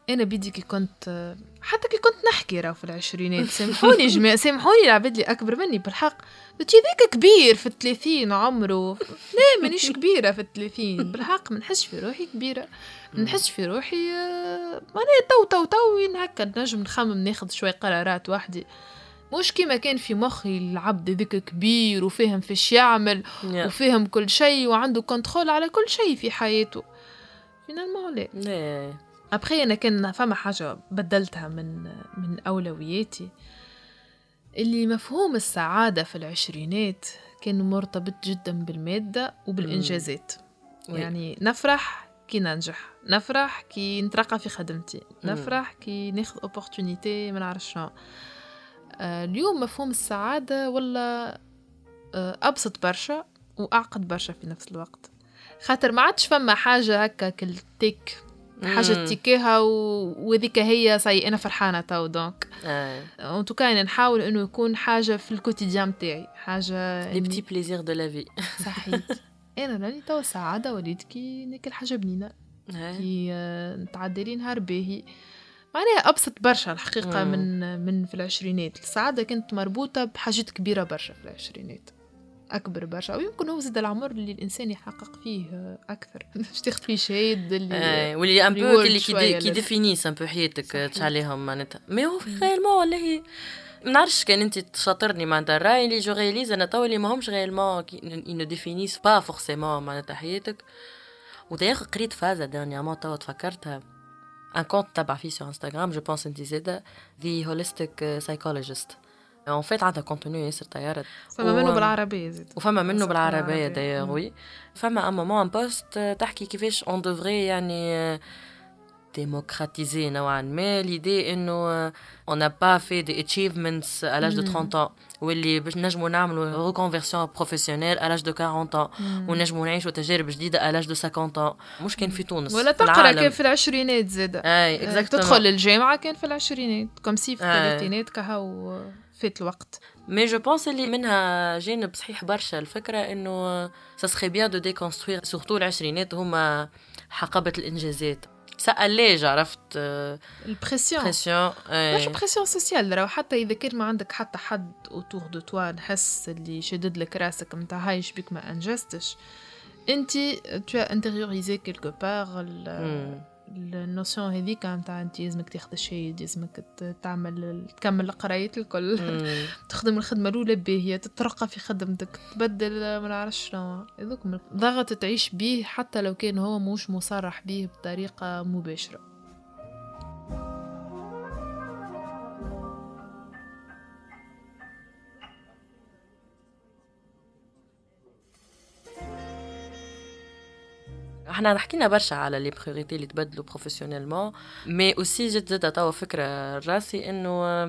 أنا بدي كي كنت حتى كي كنت نحكي راه في العشرينات سامحوني جماعة سامحوني العباد اللي أكبر مني بالحق. قلت ذاك كبير في الثلاثين عمره. لا مانيش كبيرة في الثلاثين بالحق ما نحسش في روحي كبيرة. ما نحسش في روحي آه، معناها تو تو تو هكا نجم نخمم ناخذ شوي قرارات وحدي. مش كيما كان في مخي العبد ذاك كبير وفاهم فيش يعمل. وفاهم كل شيء وعنده contrôle على كل شيء في حياته. finalement لا. لا أبخي أنا كان فما حاجة بدلتها من من أولوياتي. اللي مفهوم السعادة في العشرينات كان مرتبط جدا بالمادة وبالإنجازات. oui. يعني نفرح كي ننجح نفرح كي نترقى في خدمتي نفرح كي ناخذ opportunité ما نعرف شنو. آه، اليوم مفهوم السعادة ولا آه، أبسط برشا وأعقد برشا في نفس الوقت. خاطر ما عادش فما حاجة هكا كالتيك حاجة. تيكيها. وذيك هي صاي أنا فرحانة تو donc آه. en tout cas أنا نحاول إنه يكون حاجة في ال quotidien بتاعي حاجة les petits plaisirs de la vie صحيت أنا راني توا السعاده وليت كي ناكل حاجة بنينه كي آه، نتعدى لي نهار باهي معناها أبسط برشا الحقيقة. من من في العشرينات السعادة كانت مربوطة بحاجات كبيرة برشا في العشرينات أكبر برشا ويمكن هو زاد العمر اللي الإنسان يحقق فيه أكثر. باش تاخذ فيه شهاد اللي آه، واللي un peu اللي qui, définissent un peu حياتك. تشعليهم معناتها. mais هو réellement والله ما نعرفش كان أنت تشاطرني معناتها. الرأي اللي je réalise أنا تو اللي ماهمش réellement ils nous définissent pas forcément معناتها حياتك. ودايوغ قريت فازة dernièrement توا تفكرتها un compte تبع فيه sur انستغرام je pense أنت زاده the holistic psychologist en fait عندها contenu ياسر طيارة. فما منه بالعربية زاد وفما منه بالعربية بالعربية. دايوغ مم. oui. فما un moment un post تحكي كيفاش on devrait يعني démocratiser نوعا ما l'idée إنه on n'a pas fait des achievements à l'âge de 30 ans واللي باش نجموا نعملوا reconversion professionnelle à l'âge de 40 ans ونجموا نعيشوا تجارب جديدة à l'âge de 50 ans. مش كان في تونس ولا في تقرا. كان في العشرينات زاد أي آه، exactement. تدخل الجامعة كان في العشرينات comme si في آه. الثلاثينات كهو. آه، فات الوقت. mais je pense اللي منها جانب صحيح برشا. الفكرة إنه ça serait bien de déconstruire surtout العشرينات هما حقبة الإنجازات. c'est l'âge عرفت ال pression. pression مش pression sociale راهو حتى إذا كان ما عندك حتى حد autour de toi نحس اللي شدد لك راسك متاع هاي بيك ما أنجزتش. انت تو intériorisé quelque part ال notion هذيك نتاع انت لازمك تاخذ شيء لازمك ت- تعمل تكمل قراية الكل. تخدم الخدمة الأولى باهية تترقى في خدمتك تبدل ما نعرفش شنو. هذوك ضغط تعيش بيه حتى لو كان هو مش مصرح بيه بطريقة مباشرة. إحنا حكينا برشا على les priorités اللي تبدلوا professionnellement mais aussi جات زاد توا فكرة راسي إنه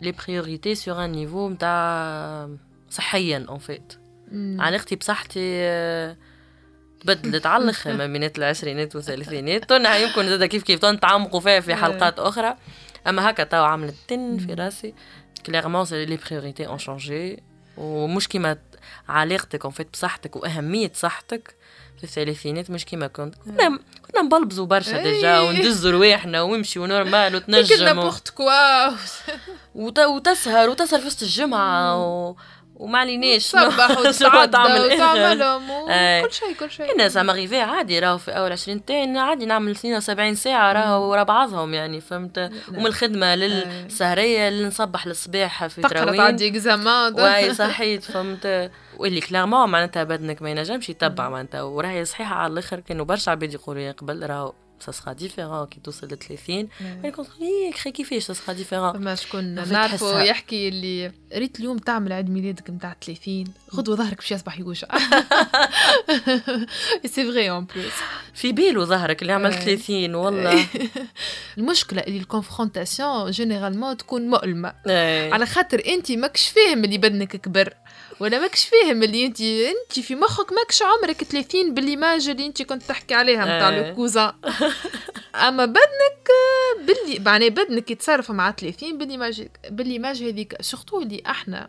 les priorités sur un niveau نتاع صحيا en fait علاقتي بصحتي تبدلت على الآخر ما بين العشرينات والثلاثينات. تونها يمكن زاد كيف كيف تعمقوا فيها في حلقات أخرى. أما هكا تو عملت تن في راسي. clairement les priorités ont changé ومش كيما علاقتك en fait بصحتك وأهمية صحتك. في الثلاثينات مش كيما كنت. كنا كنا نبلبزوا برشا. déjà وندزوا رواحنا ونمشيو normal كل وتنجم n'importe quoi وت... وتسهر وتسهر في وسط الجمعة و... وما عليناش. تصبح شنو وتتعدى تعمل إيه. وتعملهم. كل شيء كل شيء. أنا زعما غيفي عادي راهو في أول 20 تاعي عادي نعمل 72 ساعة راهو ورا بعضهم يعني فهمت؟ ومن الخدمة للسهرية لنصبح للصباح في تقرا تراويح تعدي examens. واي صحيت فهمت؟ واللي clairement معناتها بدنك ما ينجمش يتبع معناتها وراهي صحيحة على الآخر كانوا برشا عباد يقولوا لي قبل راهو ça sera différent كي توصل ل 30 أنا كنت خي كيفاش ça sera différent فما شكون نعرفه. يحكي اللي ريت اليوم تعمل عيد ميلادك نتاع 30 غدوه ظهرك باش يصبح يوجع. c'est vrai en plus في بالو ظهرك اللي عمل إيه. 30 والله. المشكلة اللي ال confrontation généralement تكون مؤلمة. إيه. على خاطر انت ماكش فاهم اللي بدنك كبر. ولا ماكش فاهم اللي انت انت في مخك ماكش عمرك 30 بال image اللي انت كنت تحكي عليها نتاع إيه. le cousin أما بدنك آه، باللي معناه بدنك يتصرف مع 30 بال image بال image هذيك surtout اللي إحنا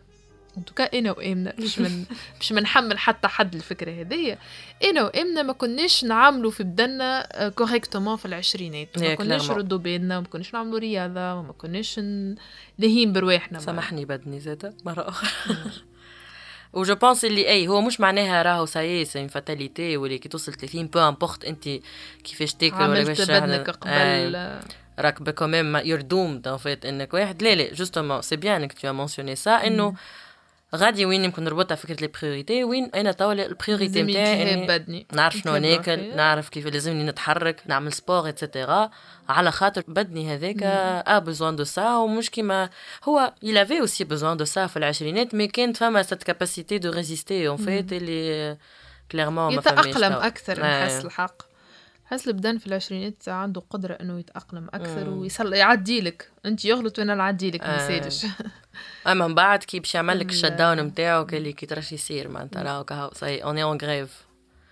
en tout cas إنا وإمنا مش من مش منحمل حتى حد الفكرة هذيا. إنا وإمنا ما كناش نعاملوا في بدنا correctement في العشرينات. ما إيه، كناش. نردوا بالنا وما كناش نعملوا رياضة وما كناش ن- لاهين برواحنا سامحني بدني زاد مرة أخرى. و je pense اللي إي هو مش معناها راهو ça y est c'est fatalité واللي كي توصل 30 peu importe انت كيفاش تاكل ولا كيفاش بدنك. قبل. راك quand même يلزمك يور دومد en fait إنك واحد. لا لا justement c'est bien إنك تو مونسيوني سا إنه غادي وين يمكن نربطها فكرة les priorités وين؟ أنا توا ال priorité نتاعي بدني. نعرف شنو ناكل. نعرف كيف لازمني نتحرك نعمل sport et cetera على خاطر بدني هذاك a besoin de ça ومش كيما هو il avait aussi besoin de ça في العشرينات mais كانت فما cette capacité de résister en fait اللي clairement ما فماش يتأقلم. أكثر آه. نحس الحق. حس البدن في العشرينات عنده قدرة إنه يتأقلم أكثر. ويصل يعدي لك. أنت يغلط وأنا نعدي لك ما آه. يسالش اما من بعد كي باش يعمل لك ال- ال shut down نتاعو كي تراش يصير معناتها راهو كهو ça y est on est en grève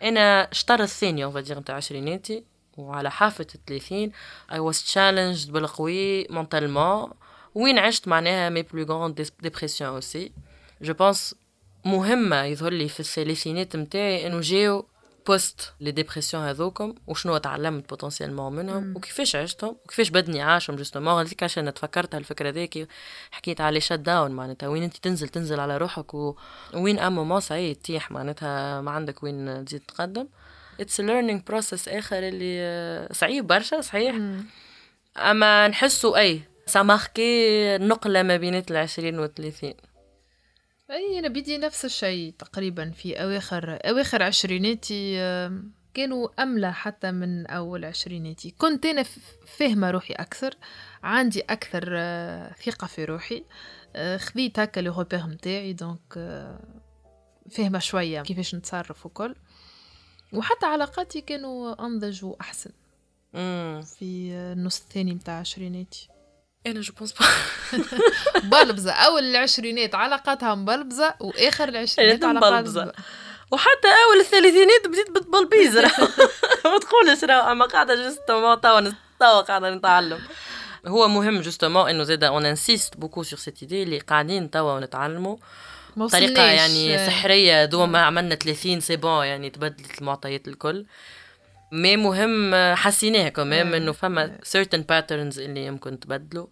أنا شطر الثاني اون فادير نتاع عشريناتي وعلى حافة الثلاثين I was challenged بالقوي mentalement وين عشت معناها mes plus grandes dépressions aussi je pense مهمة يظهر لي في الثلاثينات نتاعي إنه جاو بوست les dépressions هذوكم وشنو تعلمت potentiellement منهم وكيفاش عشتهم وكيفاش بدني عاشهم justement هذيك عشان تفكرت هالفكره ذيك حكيت على shut down معناتها وين انت تنزل تنزل على روحك و... وين un moment صعيب تيح معناتها ما عندك وين تزيد تقدم it's learning process اخر اللي صعيب برشا صحيح اما نحسه et ça marquait نقله ما بينات العشرين والثلاثين أي أنا بدي نفس الشيء تقريبا في أواخر أواخر عشريناتي كانوا أملى حتى من أول عشريناتي. كنت أنا ف- فاهمة روحي أكثر عندي أكثر آه، ثقة في روحي. آه، خذيت هكا لي روبير متاعي دونك فاهمة شوية كيفاش نتصرف وكل. وحتى علاقاتي كانوا أنضج وأحسن امم في آه، النص الثاني متاع عشريناتي. أنا je pense بلبزة. أول العشرينات علاقاتها مبلبزة وآخر العشرينات علاقات مبلبزة. وحتى أول الثلاثينات بديت بتبلبيز ما تقولش راه أما قاعدة justement توا توا قاعدة نتعلم. هو مهم justement إنه زاد on insiste beaucoup sur cette idée اللي قاعدين توا نتعلموا. طريقه يعني سحرية du moment عملنا 30 c'est bon يعني تبدلت المعطيات الكل. mais مهم حسيناها كمان. إنه فما certain patterns اللي يمكن تبدلوا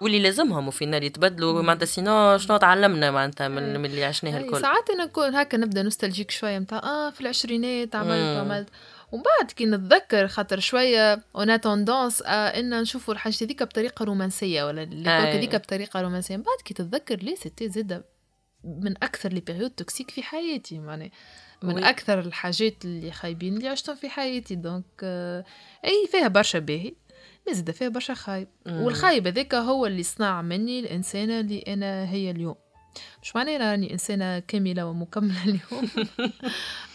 واللي لازمهم وفي النهار يتبدلوا معناتها sinon شنو تعلمنا معناتها من, اللي عشناه أي الكل ساعات أنا نكون هكا نبدأ nostalgique شوية متاع آه في العشرينات عملت. وعملت ومن بعد كي نتذكر خاطر شوية on a tendance آه إن نشوفوا الحاجة هذيك بطريقة رومانسية ولا. هذيك بطريقة رومانسية من بعد كي تتذكر ليه c'était زاده من أكثر les périodes toxiques في حياتي معناها mais oui. أكثر الحاجات اللي خايبين اللي عشتهم في حياتي donc آه أي فيها برشا باهي ما زاد فيها برشا خايب. والخايب هذاك هو اللي صنع مني الإنسانة اللي أنا هي اليوم مش معناه راني إنسانة كاملة ومكملة اليوم؟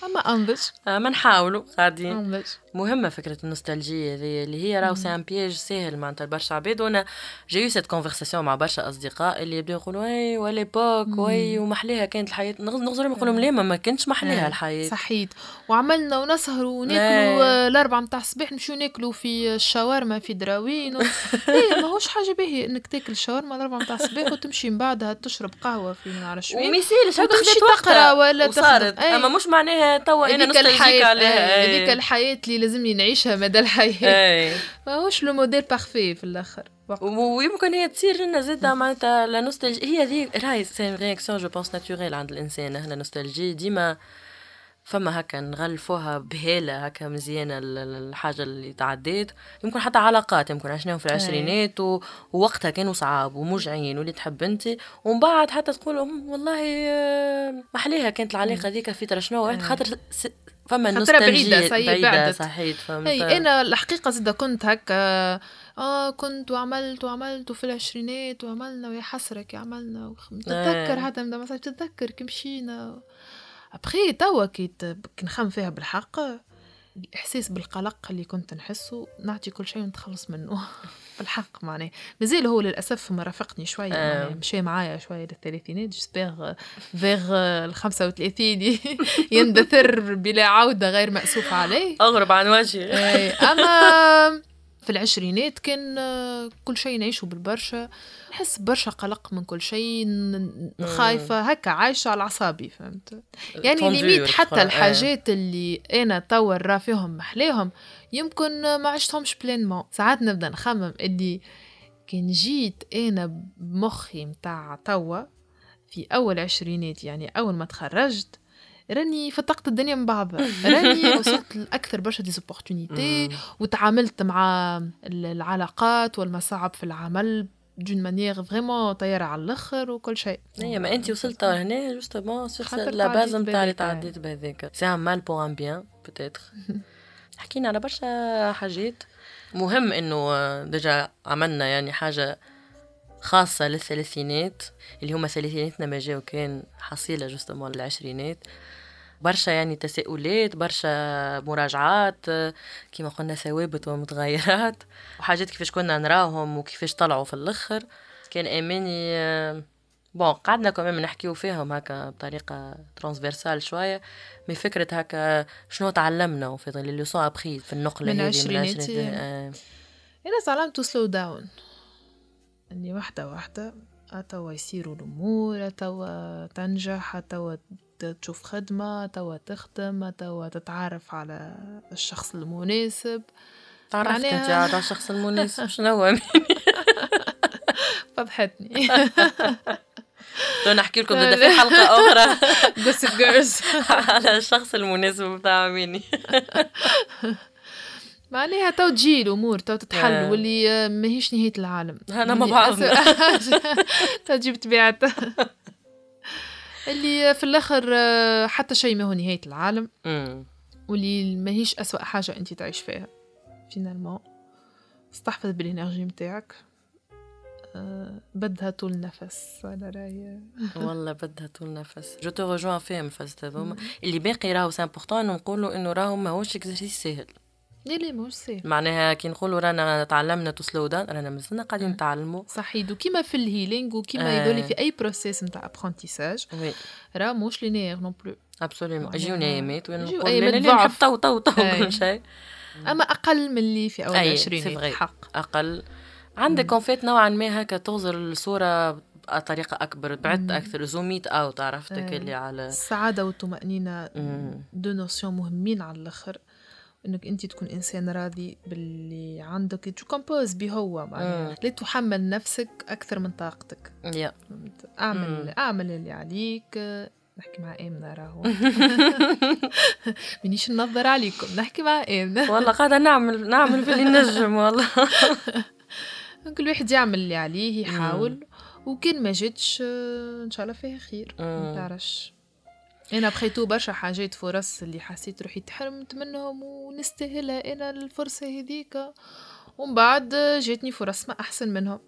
أما انضج آه، ما نحاولوا قاعدين مهمة فكرة النوستالجية هذه اللي هي راهو c'est un piège ساهل معناتها برشا عباد. وأنا j'ai eu cette conversation مع برشا أصدقاء اللي يبداو يقولوا oui و l'époque oui ومحليها كانت الحياة. نغز نغزر نقول لهم لا ما كانتش محليها آه، الحياة. صحيت. وعملنا ونسهروا وناكلوا آه. آه، الأربعة متاع الصباح نمشيو ناكلوا في الشاورما في دراوين و... إيه ماهوش حاجة باهية إنك تاكل شاورما الأربعة متاع الصباح وتمشي من بعدها تشرب قهوه في ما نعرفش وين وتمشي خدات وقتها تقرأ ولا وصارت. تخدم. أي. أما مش معناها توا أنا الحياة عليها. هذيك الحياة اللي لازمني نعيشها مدى الحياة. أي. ماهوش le modèle parfait في الآخر. ويمكن هي تصير لنا زادة معناتها la nostalgie. هي ذي راهي c'est réaction je pense naturelle عند الإنسان. la nostalgie. ديما فما هكا نغلفوها بهالة هكا مزيانة ال- ال- الحاجة اللي تعديت. يمكن حتى علاقات يمكن عشناهم في العشرينات و... ووقتها كانوا صعاب وموجعين واللي تحب انت. ومن بعد حتى تقول والله آه، محليها كانت العلاقة ذيك في ترى شنو؟ واحد خاطر س... فما خاطرها نوستالجيا بعيدة، صحيح، بعيدة. صحيت فهمت؟ أي أنا الحقيقة زيدا كنت هكا آه كنت وعملت وعملت في العشرينات وعملنا ويا حسرك عملنا وخ- تتذكر. حتى من مثلا تتذكر كي مشينا. ابخي توا كي نخمم فيها بالحق الإحساس بالقلق اللي كنت نحسه نعطي كل شيء ونتخلص منه. بالحق معناه مازال هو للأسف مرافقني شوية آه. معناه مشى معايا شوية للثلاثينات جسبيغ فيغ الخمسة وثلاثين يندثر بلا عودة غير مأسوف عليه. أغرب عن وجهي. أما في العشرينات كان آه، كل شيء نعيشه بالبرشا. نحس برشا قلق من كل شيء خايفة هكا عايشة على أعصابي فهمت؟ يعني تونجي limite حتى تخرج. الحاجات اللي أنا توا نرى فيهم محلاهم يمكن آه، ما عشتهمش pleinement ساعات نبدأ نخمم اللي كان جيت أنا بمخي متاع توا في أول عشرينات يعني أول ما تخرجت راني فتقت الدنيا من بعضها راني وصلت لأكثر برشا des opportunités وتعاملت مع ال- العلاقات والمصاعب في العمل d'une manière vraiment طيارة على الآخر وكل شيء. إيه ما انت وصلت هنا justement sur la base نتاع اللي. تعديت بهذاك c'est un mal pour un bien peut-être حكينا على برشا حاجات. مهم إنه déjà عملنا يعني حاجة خاصة للثلاثينات اللي هما ثلاثيناتنا ما جاو كان حصيلة justement للعشرينات. برشا يعني تساؤلات برشا مراجعات كما قلنا ثوابت ومتغيرات وحاجات كيفاش كنا نراهم وكيفاش طلعوا في الأخر كان آماني bon قعدنا كمان نحكيو فيهم هكا بطريقة transversale شوية mais فكرة هكا شنو تعلمنا في ظل اللي سون ابخي في النقلة من. العشرينات. آه، أنا تعلمت slow down اني واحدة واحدة توا يصيروا الأمور توا تنجح توا تشوف خدمة توا تخدم توا تتعرف على الشخص المناسب. تعرفت معناها- أنت على الشخص المناسب شنو هو؟ فضحتني. نحكي لكم في حلقة أخرى. جوسب جيرلز على الشخص المناسب بتاع ميني. معناها تو تجي الأمور تو تتحل آه. واللي ماهيش نهاية العالم. مع اللي بعضنا. أس- تو تجيب طبيعتها اللي في الآخر آه، حتى شيء ما هو نهاية العالم. واللي ماهيش أسوأ حاجة أنت تعيش فيها. finalement استحفظ بال energy متاعك. أه بدها طول نفس. على رأي والله بدها طول نفس. je te rejoins فيهم هذوما اللي باقي راهو c'est important نقولوا إنه راهو ماهوش exercice سهل. لا لا مش سهل معناها كي نقولوا رانا تعلمنا to slow down رانا مازلنا قاعدين نتعلموا. صحيح وكيما في ال healing وكيما آه. يدولي في أي process متاع apprentissage oui. راه مش linéaire non plus absolument يجيونا ايامات وين نقول نحب. tout tout tout. كل شيء. أما أقل من اللي في c'est vrai. حق. أقل. عندك qu'en fait نوعا ما هكا تغزر الصورة بطريقة أكبر بعدت أكثر. zoomit out عرفتك. اللي على السعادة والطمأنينة. deux notions مهمين على الآخر. إنك أنت تكون إنسان راضي باللي عندك. tu composes بهو معناها. لا تحمل نفسك أكثر من طاقتك. فهمت؟ اعمل مم. أعمل اللي عليك. نحكي مع امنه راهو منيش ننظر عليكم. نحكي مع امنه والله قاعدة نعمل نعمل في اللي نجم والله. كل واحد يعمل اللي عليه يحاول. وكان ما جاتش إن شاء الله فيها خير. ما. تعرفش. أنا بخيتو برشا حاجات فرص اللي حسيت روحي تحرمت منهم ونستاهلها أنا الفرصة هذيك ومن بعد جاتني فرص ما أحسن منهم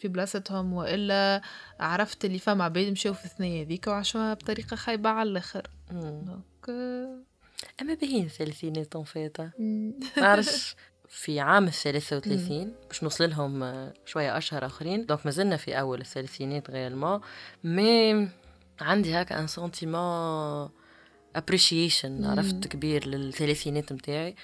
في بلاصتهم وإلا عرفت اللي فما عباد مشاو في الثنية هذيك وعاشوها بطريقة خايبة على الآخر. donc أما الثلاثينات فيتة مم. نعرفش. في عام الثلاثة وثلاثين باش نوصل لهم شوية أشهر آخرين. donc مازلنا في أول الثلاثينات réellement mais عندي هكا un sentiment appréciation عرفت كبير للثلاثينات متاعي.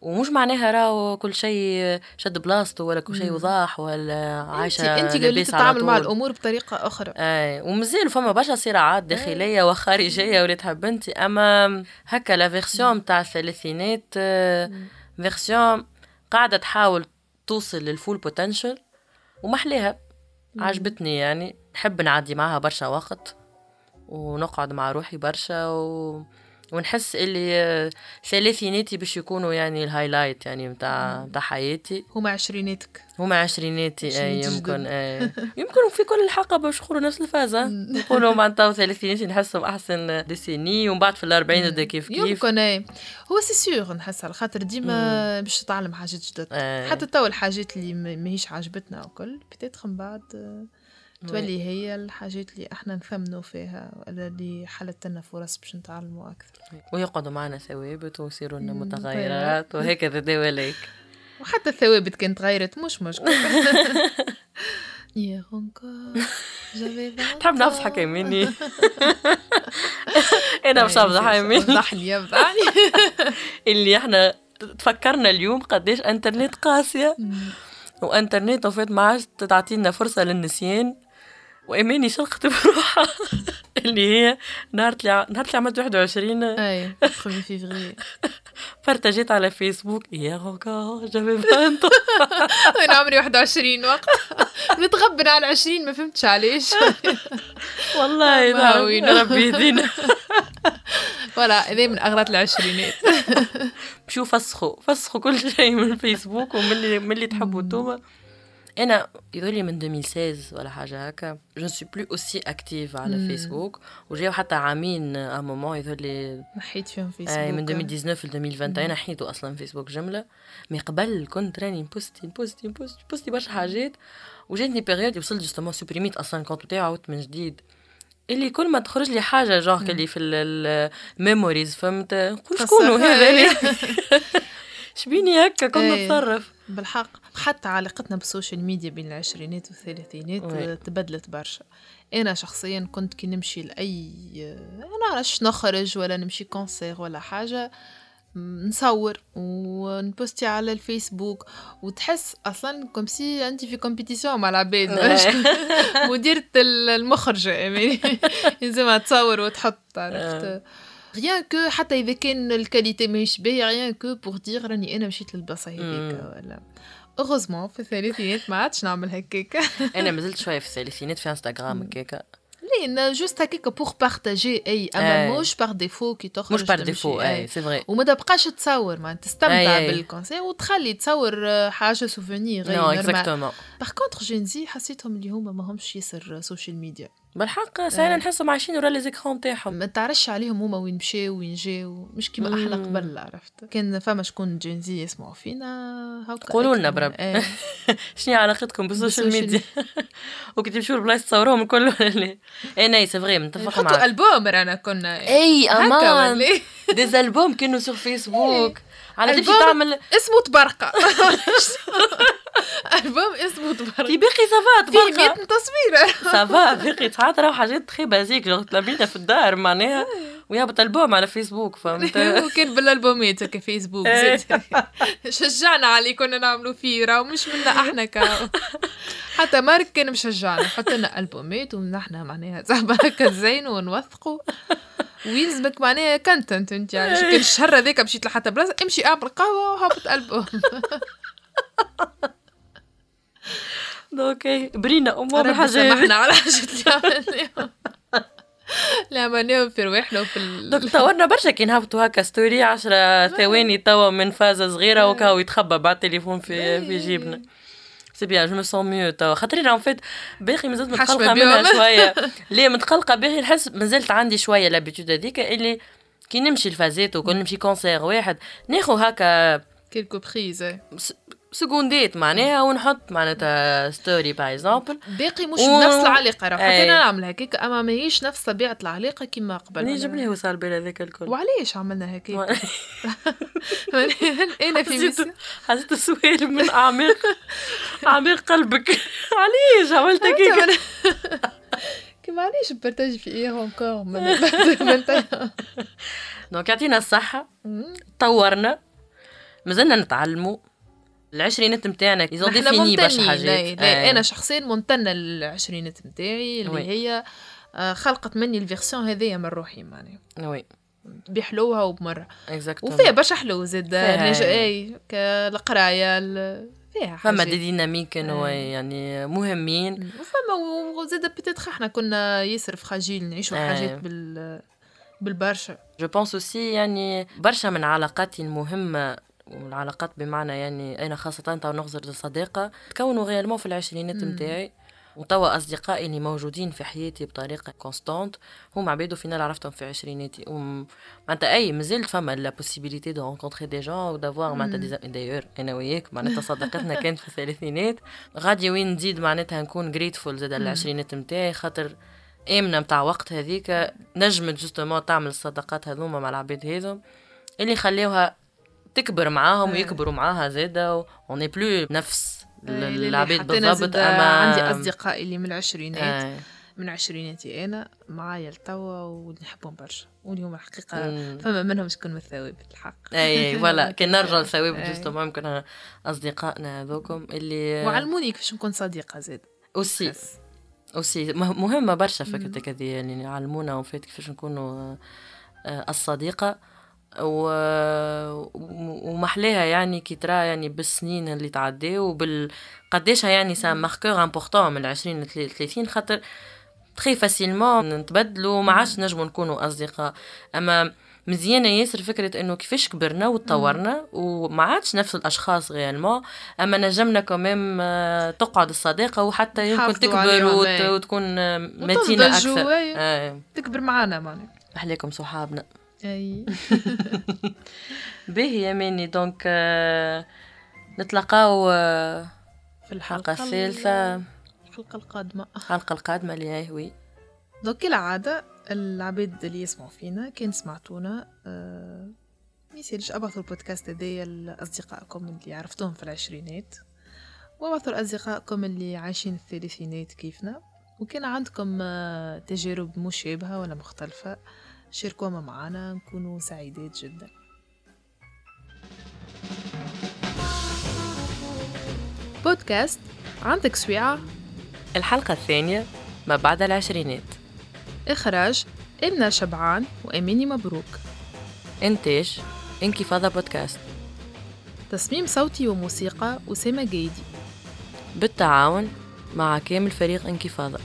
ومش معناها راهو كل شيء شد بلاصته ولا كل شيء وضاح ولا عايشة أنت على تتعامل مع. الأمور بطريقة أخرى. أي ومازال فما برشا صراعات داخلية وخارجية ولاد حبنتي أما هكا la version نتاع الثلاثينات آه، version قاعدة تحاول توصل لل full potential ومحليها عجبتني يعني. نحب نعدي معاها برشا وقت. ونقعد مع روحي برشا و... ونحس اللي ثلاثيناتي باش يكونوا يعني ال highlight يعني متاع متاع حياتي. هما عشريناتك. هما عشريناتي اي يمكن. اي يمكن في كل الحلقة باش نقولوا نفس الفازة نقولوا معناتها ثلاثيناتي نحسهم أحسن décennie ومن بعد في الأربعين نبدا كيف كيف. يمكن اي هو سي سيغ نحس على خاطر ديما باش تتعلم حاجات جدد. إيه. حتى تو الحاجات اللي ما- ماهيش عاجبتنا وكل peut-être من بعد تولي هي الحاجات اللي إحنا نثمنوا فيها ولا اللي حلت لنا فرص باش نتعلموا أكثر. ويقعدوا معنا ثوابت ويصيروا لنا متغيرات وهكذا دواليك وحتى الثوابت كانت تغيرت مش مشكل. j'avais 20 تحب نفضحك يا مني إنا مش افضح يا مني اللي إحنا تفكرنا اليوم قديش إنترنت قاسية. وإنترنت وفات ما عادش تعطينا فرصة للنسيان. واماني شلقت بروحها. اللي هي نهار اللي نهار اللي عملت 21 أي 1 فيفري بارتاجيت على فيسبوك. يا غوكا جافي 20 أنا عمري 21 وقت. نتغبن على 20 ما فهمتش علاش والله ما نعم وين. ربي يهدينا. فوالا هذا من أغراض العشرينات. شو فسخوا؟ فسخوا كل شيء من الفيسبوك ومن اللي من اللي تحبوا انتوما. أنا يظهر لي من 2016 ولا حاجة هكا je suis plus aussi active على مم. فيسبوك و جاو حتى عامين un moment يظهر لي نحيت فيهم فيسبوك اي من 2019 ل 2021 نحيتو أصلا فيسبوك جملة. mais قبل كنت راني نبوستي نبوستي نبوستي نبوستي برشا حاجات. وجاتني période وصلت justement supprimit أصلا ال compte بتاعي عاودت من جديد. اللي كل ما تخرج لي حاجة جونغ اللي في ال memories فهمت؟ نقول شكونو هذا. شبيني هكا كنت إيه. نتصرف. بالحق. حتى علاقتنا بال social media بين العشرينات والثلاثينات oui. آه، تبدلت برشا. أنا شخصيا كنت كي نمشي لأي أنا عرفش نخرج ولا نمشي concert ولا حاجة نصور و نposti على الفيسبوك. وتحس أصلا comme si انت في compétition مع العباد. مديرة ال- المخرجة يعني. لازم تصور وتحط عرفت. rien que حتى إذا كان ال qualité ماهيش باهية rien que pour dire راني أنا مشيت للبلاصة هذيك. ولا heureusement في الثلاثينات ما عادش نعمل هكاك أنا مازلت شوية في الثلاثينات في انستغرام هكاكا لين juste هكاك pour partager أي. أما مش par défaut كي تخرج مش par défaut. أي c'est vrai وما تبقاش تصور ما تستمتع. بال concert وتخلي تصور آه، حاجة souvenir non exactement par contre Gen Z حسيتهم اللي هما ما همش ياسر social media بالحق ساعه نحسهم عايشين ورا les écrans تاعهم. ما تعرفش عليهم هما وين مشاو وين جاو مش كيما إحنا. قبل عرفت؟ كان فما شكون Gen Z يسمعوا فينا هاكا قولوا لنا. برب. إيه. شنو علاقتكم بال social media؟ وكي تمشوا لبلايص تصوروهم الكل ولا لا اي ناي c'est vrai متفق معك البوم رانا كنا. إي أمان. ولا des albums كانوا sur فيسبوك على تمشي تعمل اسمه تبرقة ألبوم اسمه كي تبرقة باقي ça va فيه تبقى 100 تصوير. ça va باقي. ساعات راهو حاجات très basiques تلامينا في الدار معناها. ويهبط البوم على فيسبوك فهمت؟ وكان بالالبومات هكا فيسبوك إيه. شجعنا اللي كنا نعملوا فيه راهو مش منا إحنا كا حتى مارك كان مشجعنا. حط لنا ألبومات ونحنا معناها زعما هكا زينوا ونوثقوا. ويلزمك معناها content انت يعني كان الشهر هذاك مشيت لحتى بلاصة امشي اعمل قهوة وهبط ألبوم. OK. برينا امور ربي الحاجات سامحنا على حاجات اللي اللي عملناهم في رواحنا وفي دوك ال... تصورنا برشا كي نهبطوا هكا story عشرة ثواني توا من فازة صغيرة وكاو يتخبى بعد التليفون في في جيبنا. c'est bien je me sens mieux توا. خاطر أنا فيت باقي مازلت بيهم. منها شوية. ليه متقلقة؟ باقي نحس مازلت عندي شوية l'habitude هذيك اللي كي نمشي الفازات وكل نمشي concert واحد ناخو هكا quelques prises سكوندات معناها ونحط معناتها story par exemple باقي مش و- بنفس العلاقة راه حتى. أنا نعمل هكاك أما ماهيش نفس طبيعة العلاقة كما قبل. نجم ليه وصل بين هذاك الكل. وعلاش عملنا هكاك؟ أنا في حسيت حسيت سؤال من اعماق أعماق قلبك. علاش عملت هكاك؟ كيما علاش partager في إيه encore donc يعطينا الصحة. طورنا مازلنا نتعلموا. العشرينات نتاعنا ils ont إحنا défini برشا حاجات لا, لا آه. أنا شخصيا ممتنة للعشرينات نتاعي اللي oui. هي آه، خلقت مني ال version هذيا من روحي معناها oui بحلوها وبمرة exactement وفيها برشا حلو زاد. نج- إي كالقراية ال- فيها فما. دي dynamique آه. يعني مهمين وفما وزاد peut-être إحنا كنا ياسر fragiles نعيشوا. حاجات بال بالبرشا je pense aussi يعني برشا من علاقاتي المهمة والعلاقات بمعنى يعني أنا خاصة تو نغزر الصداقة تكونوا réellement في العشرينات. نتاعي وتوا أصدقائي اللي موجودين في حياتي بطريقة constante هم عباد au final عرفتهم في عشريناتي. معناتها أي مازلت فما la possibilité de rencontrer des gens و d'avoir معناتها des d'ailleurs أنا وياك معناتها صداقتنا كانت في الثلاثينات. غادي وين نزيد معناتها نكون grateful زاد العشرينات نتاعي خاطر آمنة متاع وقت هذيك نجمت justement تعمل الصداقات هذوما مع العباد هذم اللي خليوها تكبر معاهم ويكبروا معاها زاده وني plus نفس العباد بالضبط. اما عندي أصدقائي اللي من العشرينات آه. من عشريناتي أنا معايا لتوا واللي نحبهم برشا واللي هما الحقيقة فما منهم شكون من الثوابت الحق اي voilà. كي نرجع للثوابت justement يمكن أصدقائنا هذوكم اللي وعلموني كيفاش نكون صديقة زاد aussi. aussi. مهمة برشا فكرتك هذه يعني يعلمونا en fait كيفاش نكونوا آه، الصديقة. و... ومحلاها يعني كي ترى يعني بالسنين اللي تعداو وبال يعني c'est marqueur important من 20 ل 30 خاطر très facilement نتبدلوا ما عادش نجموا نكونوا أصدقاء. أما مزيانة ياسر فكرة إنه كيفاش كبرنا وتطورنا وما عادش نفس الأشخاص réellement أما نجمنا quand même آه، تقعد الصداقة وحتى يمكن تكبر وت... وتكون آه، متينة أكثر. آه. تكبر معانا معناها احلاكم صحابنا. اي باهي يا ماني. donc آه نتلاقاو آه في الحلقة الثالثة الحلقة القادمة. الحلقة القادمة اللي هي oui. donc كالعادة العباد اللي يسمعوا فينا كان سمعتونا آه ميسالش أبعثوا البودكاست هذايا لأصدقائكم اللي عرفتوهم في العشرينات وأبعثوا لأصدقائكم اللي عايشين الثلاثينات كيفنا. وكان عندكم تجارب مشابهة ولا مختلفة شاركوها معنا نكونوا سعيدات جدا. بودكاست عندك سويعة. الحلقة الثانية ما بعد العشرينات. إخراج إمنا شبعان وأميني مبروك. إنتاج إنكفاضة بودكاست. تصميم صوتي وموسيقى أسامة جيدي. بالتعاون مع كامل فريق إنكفاضة.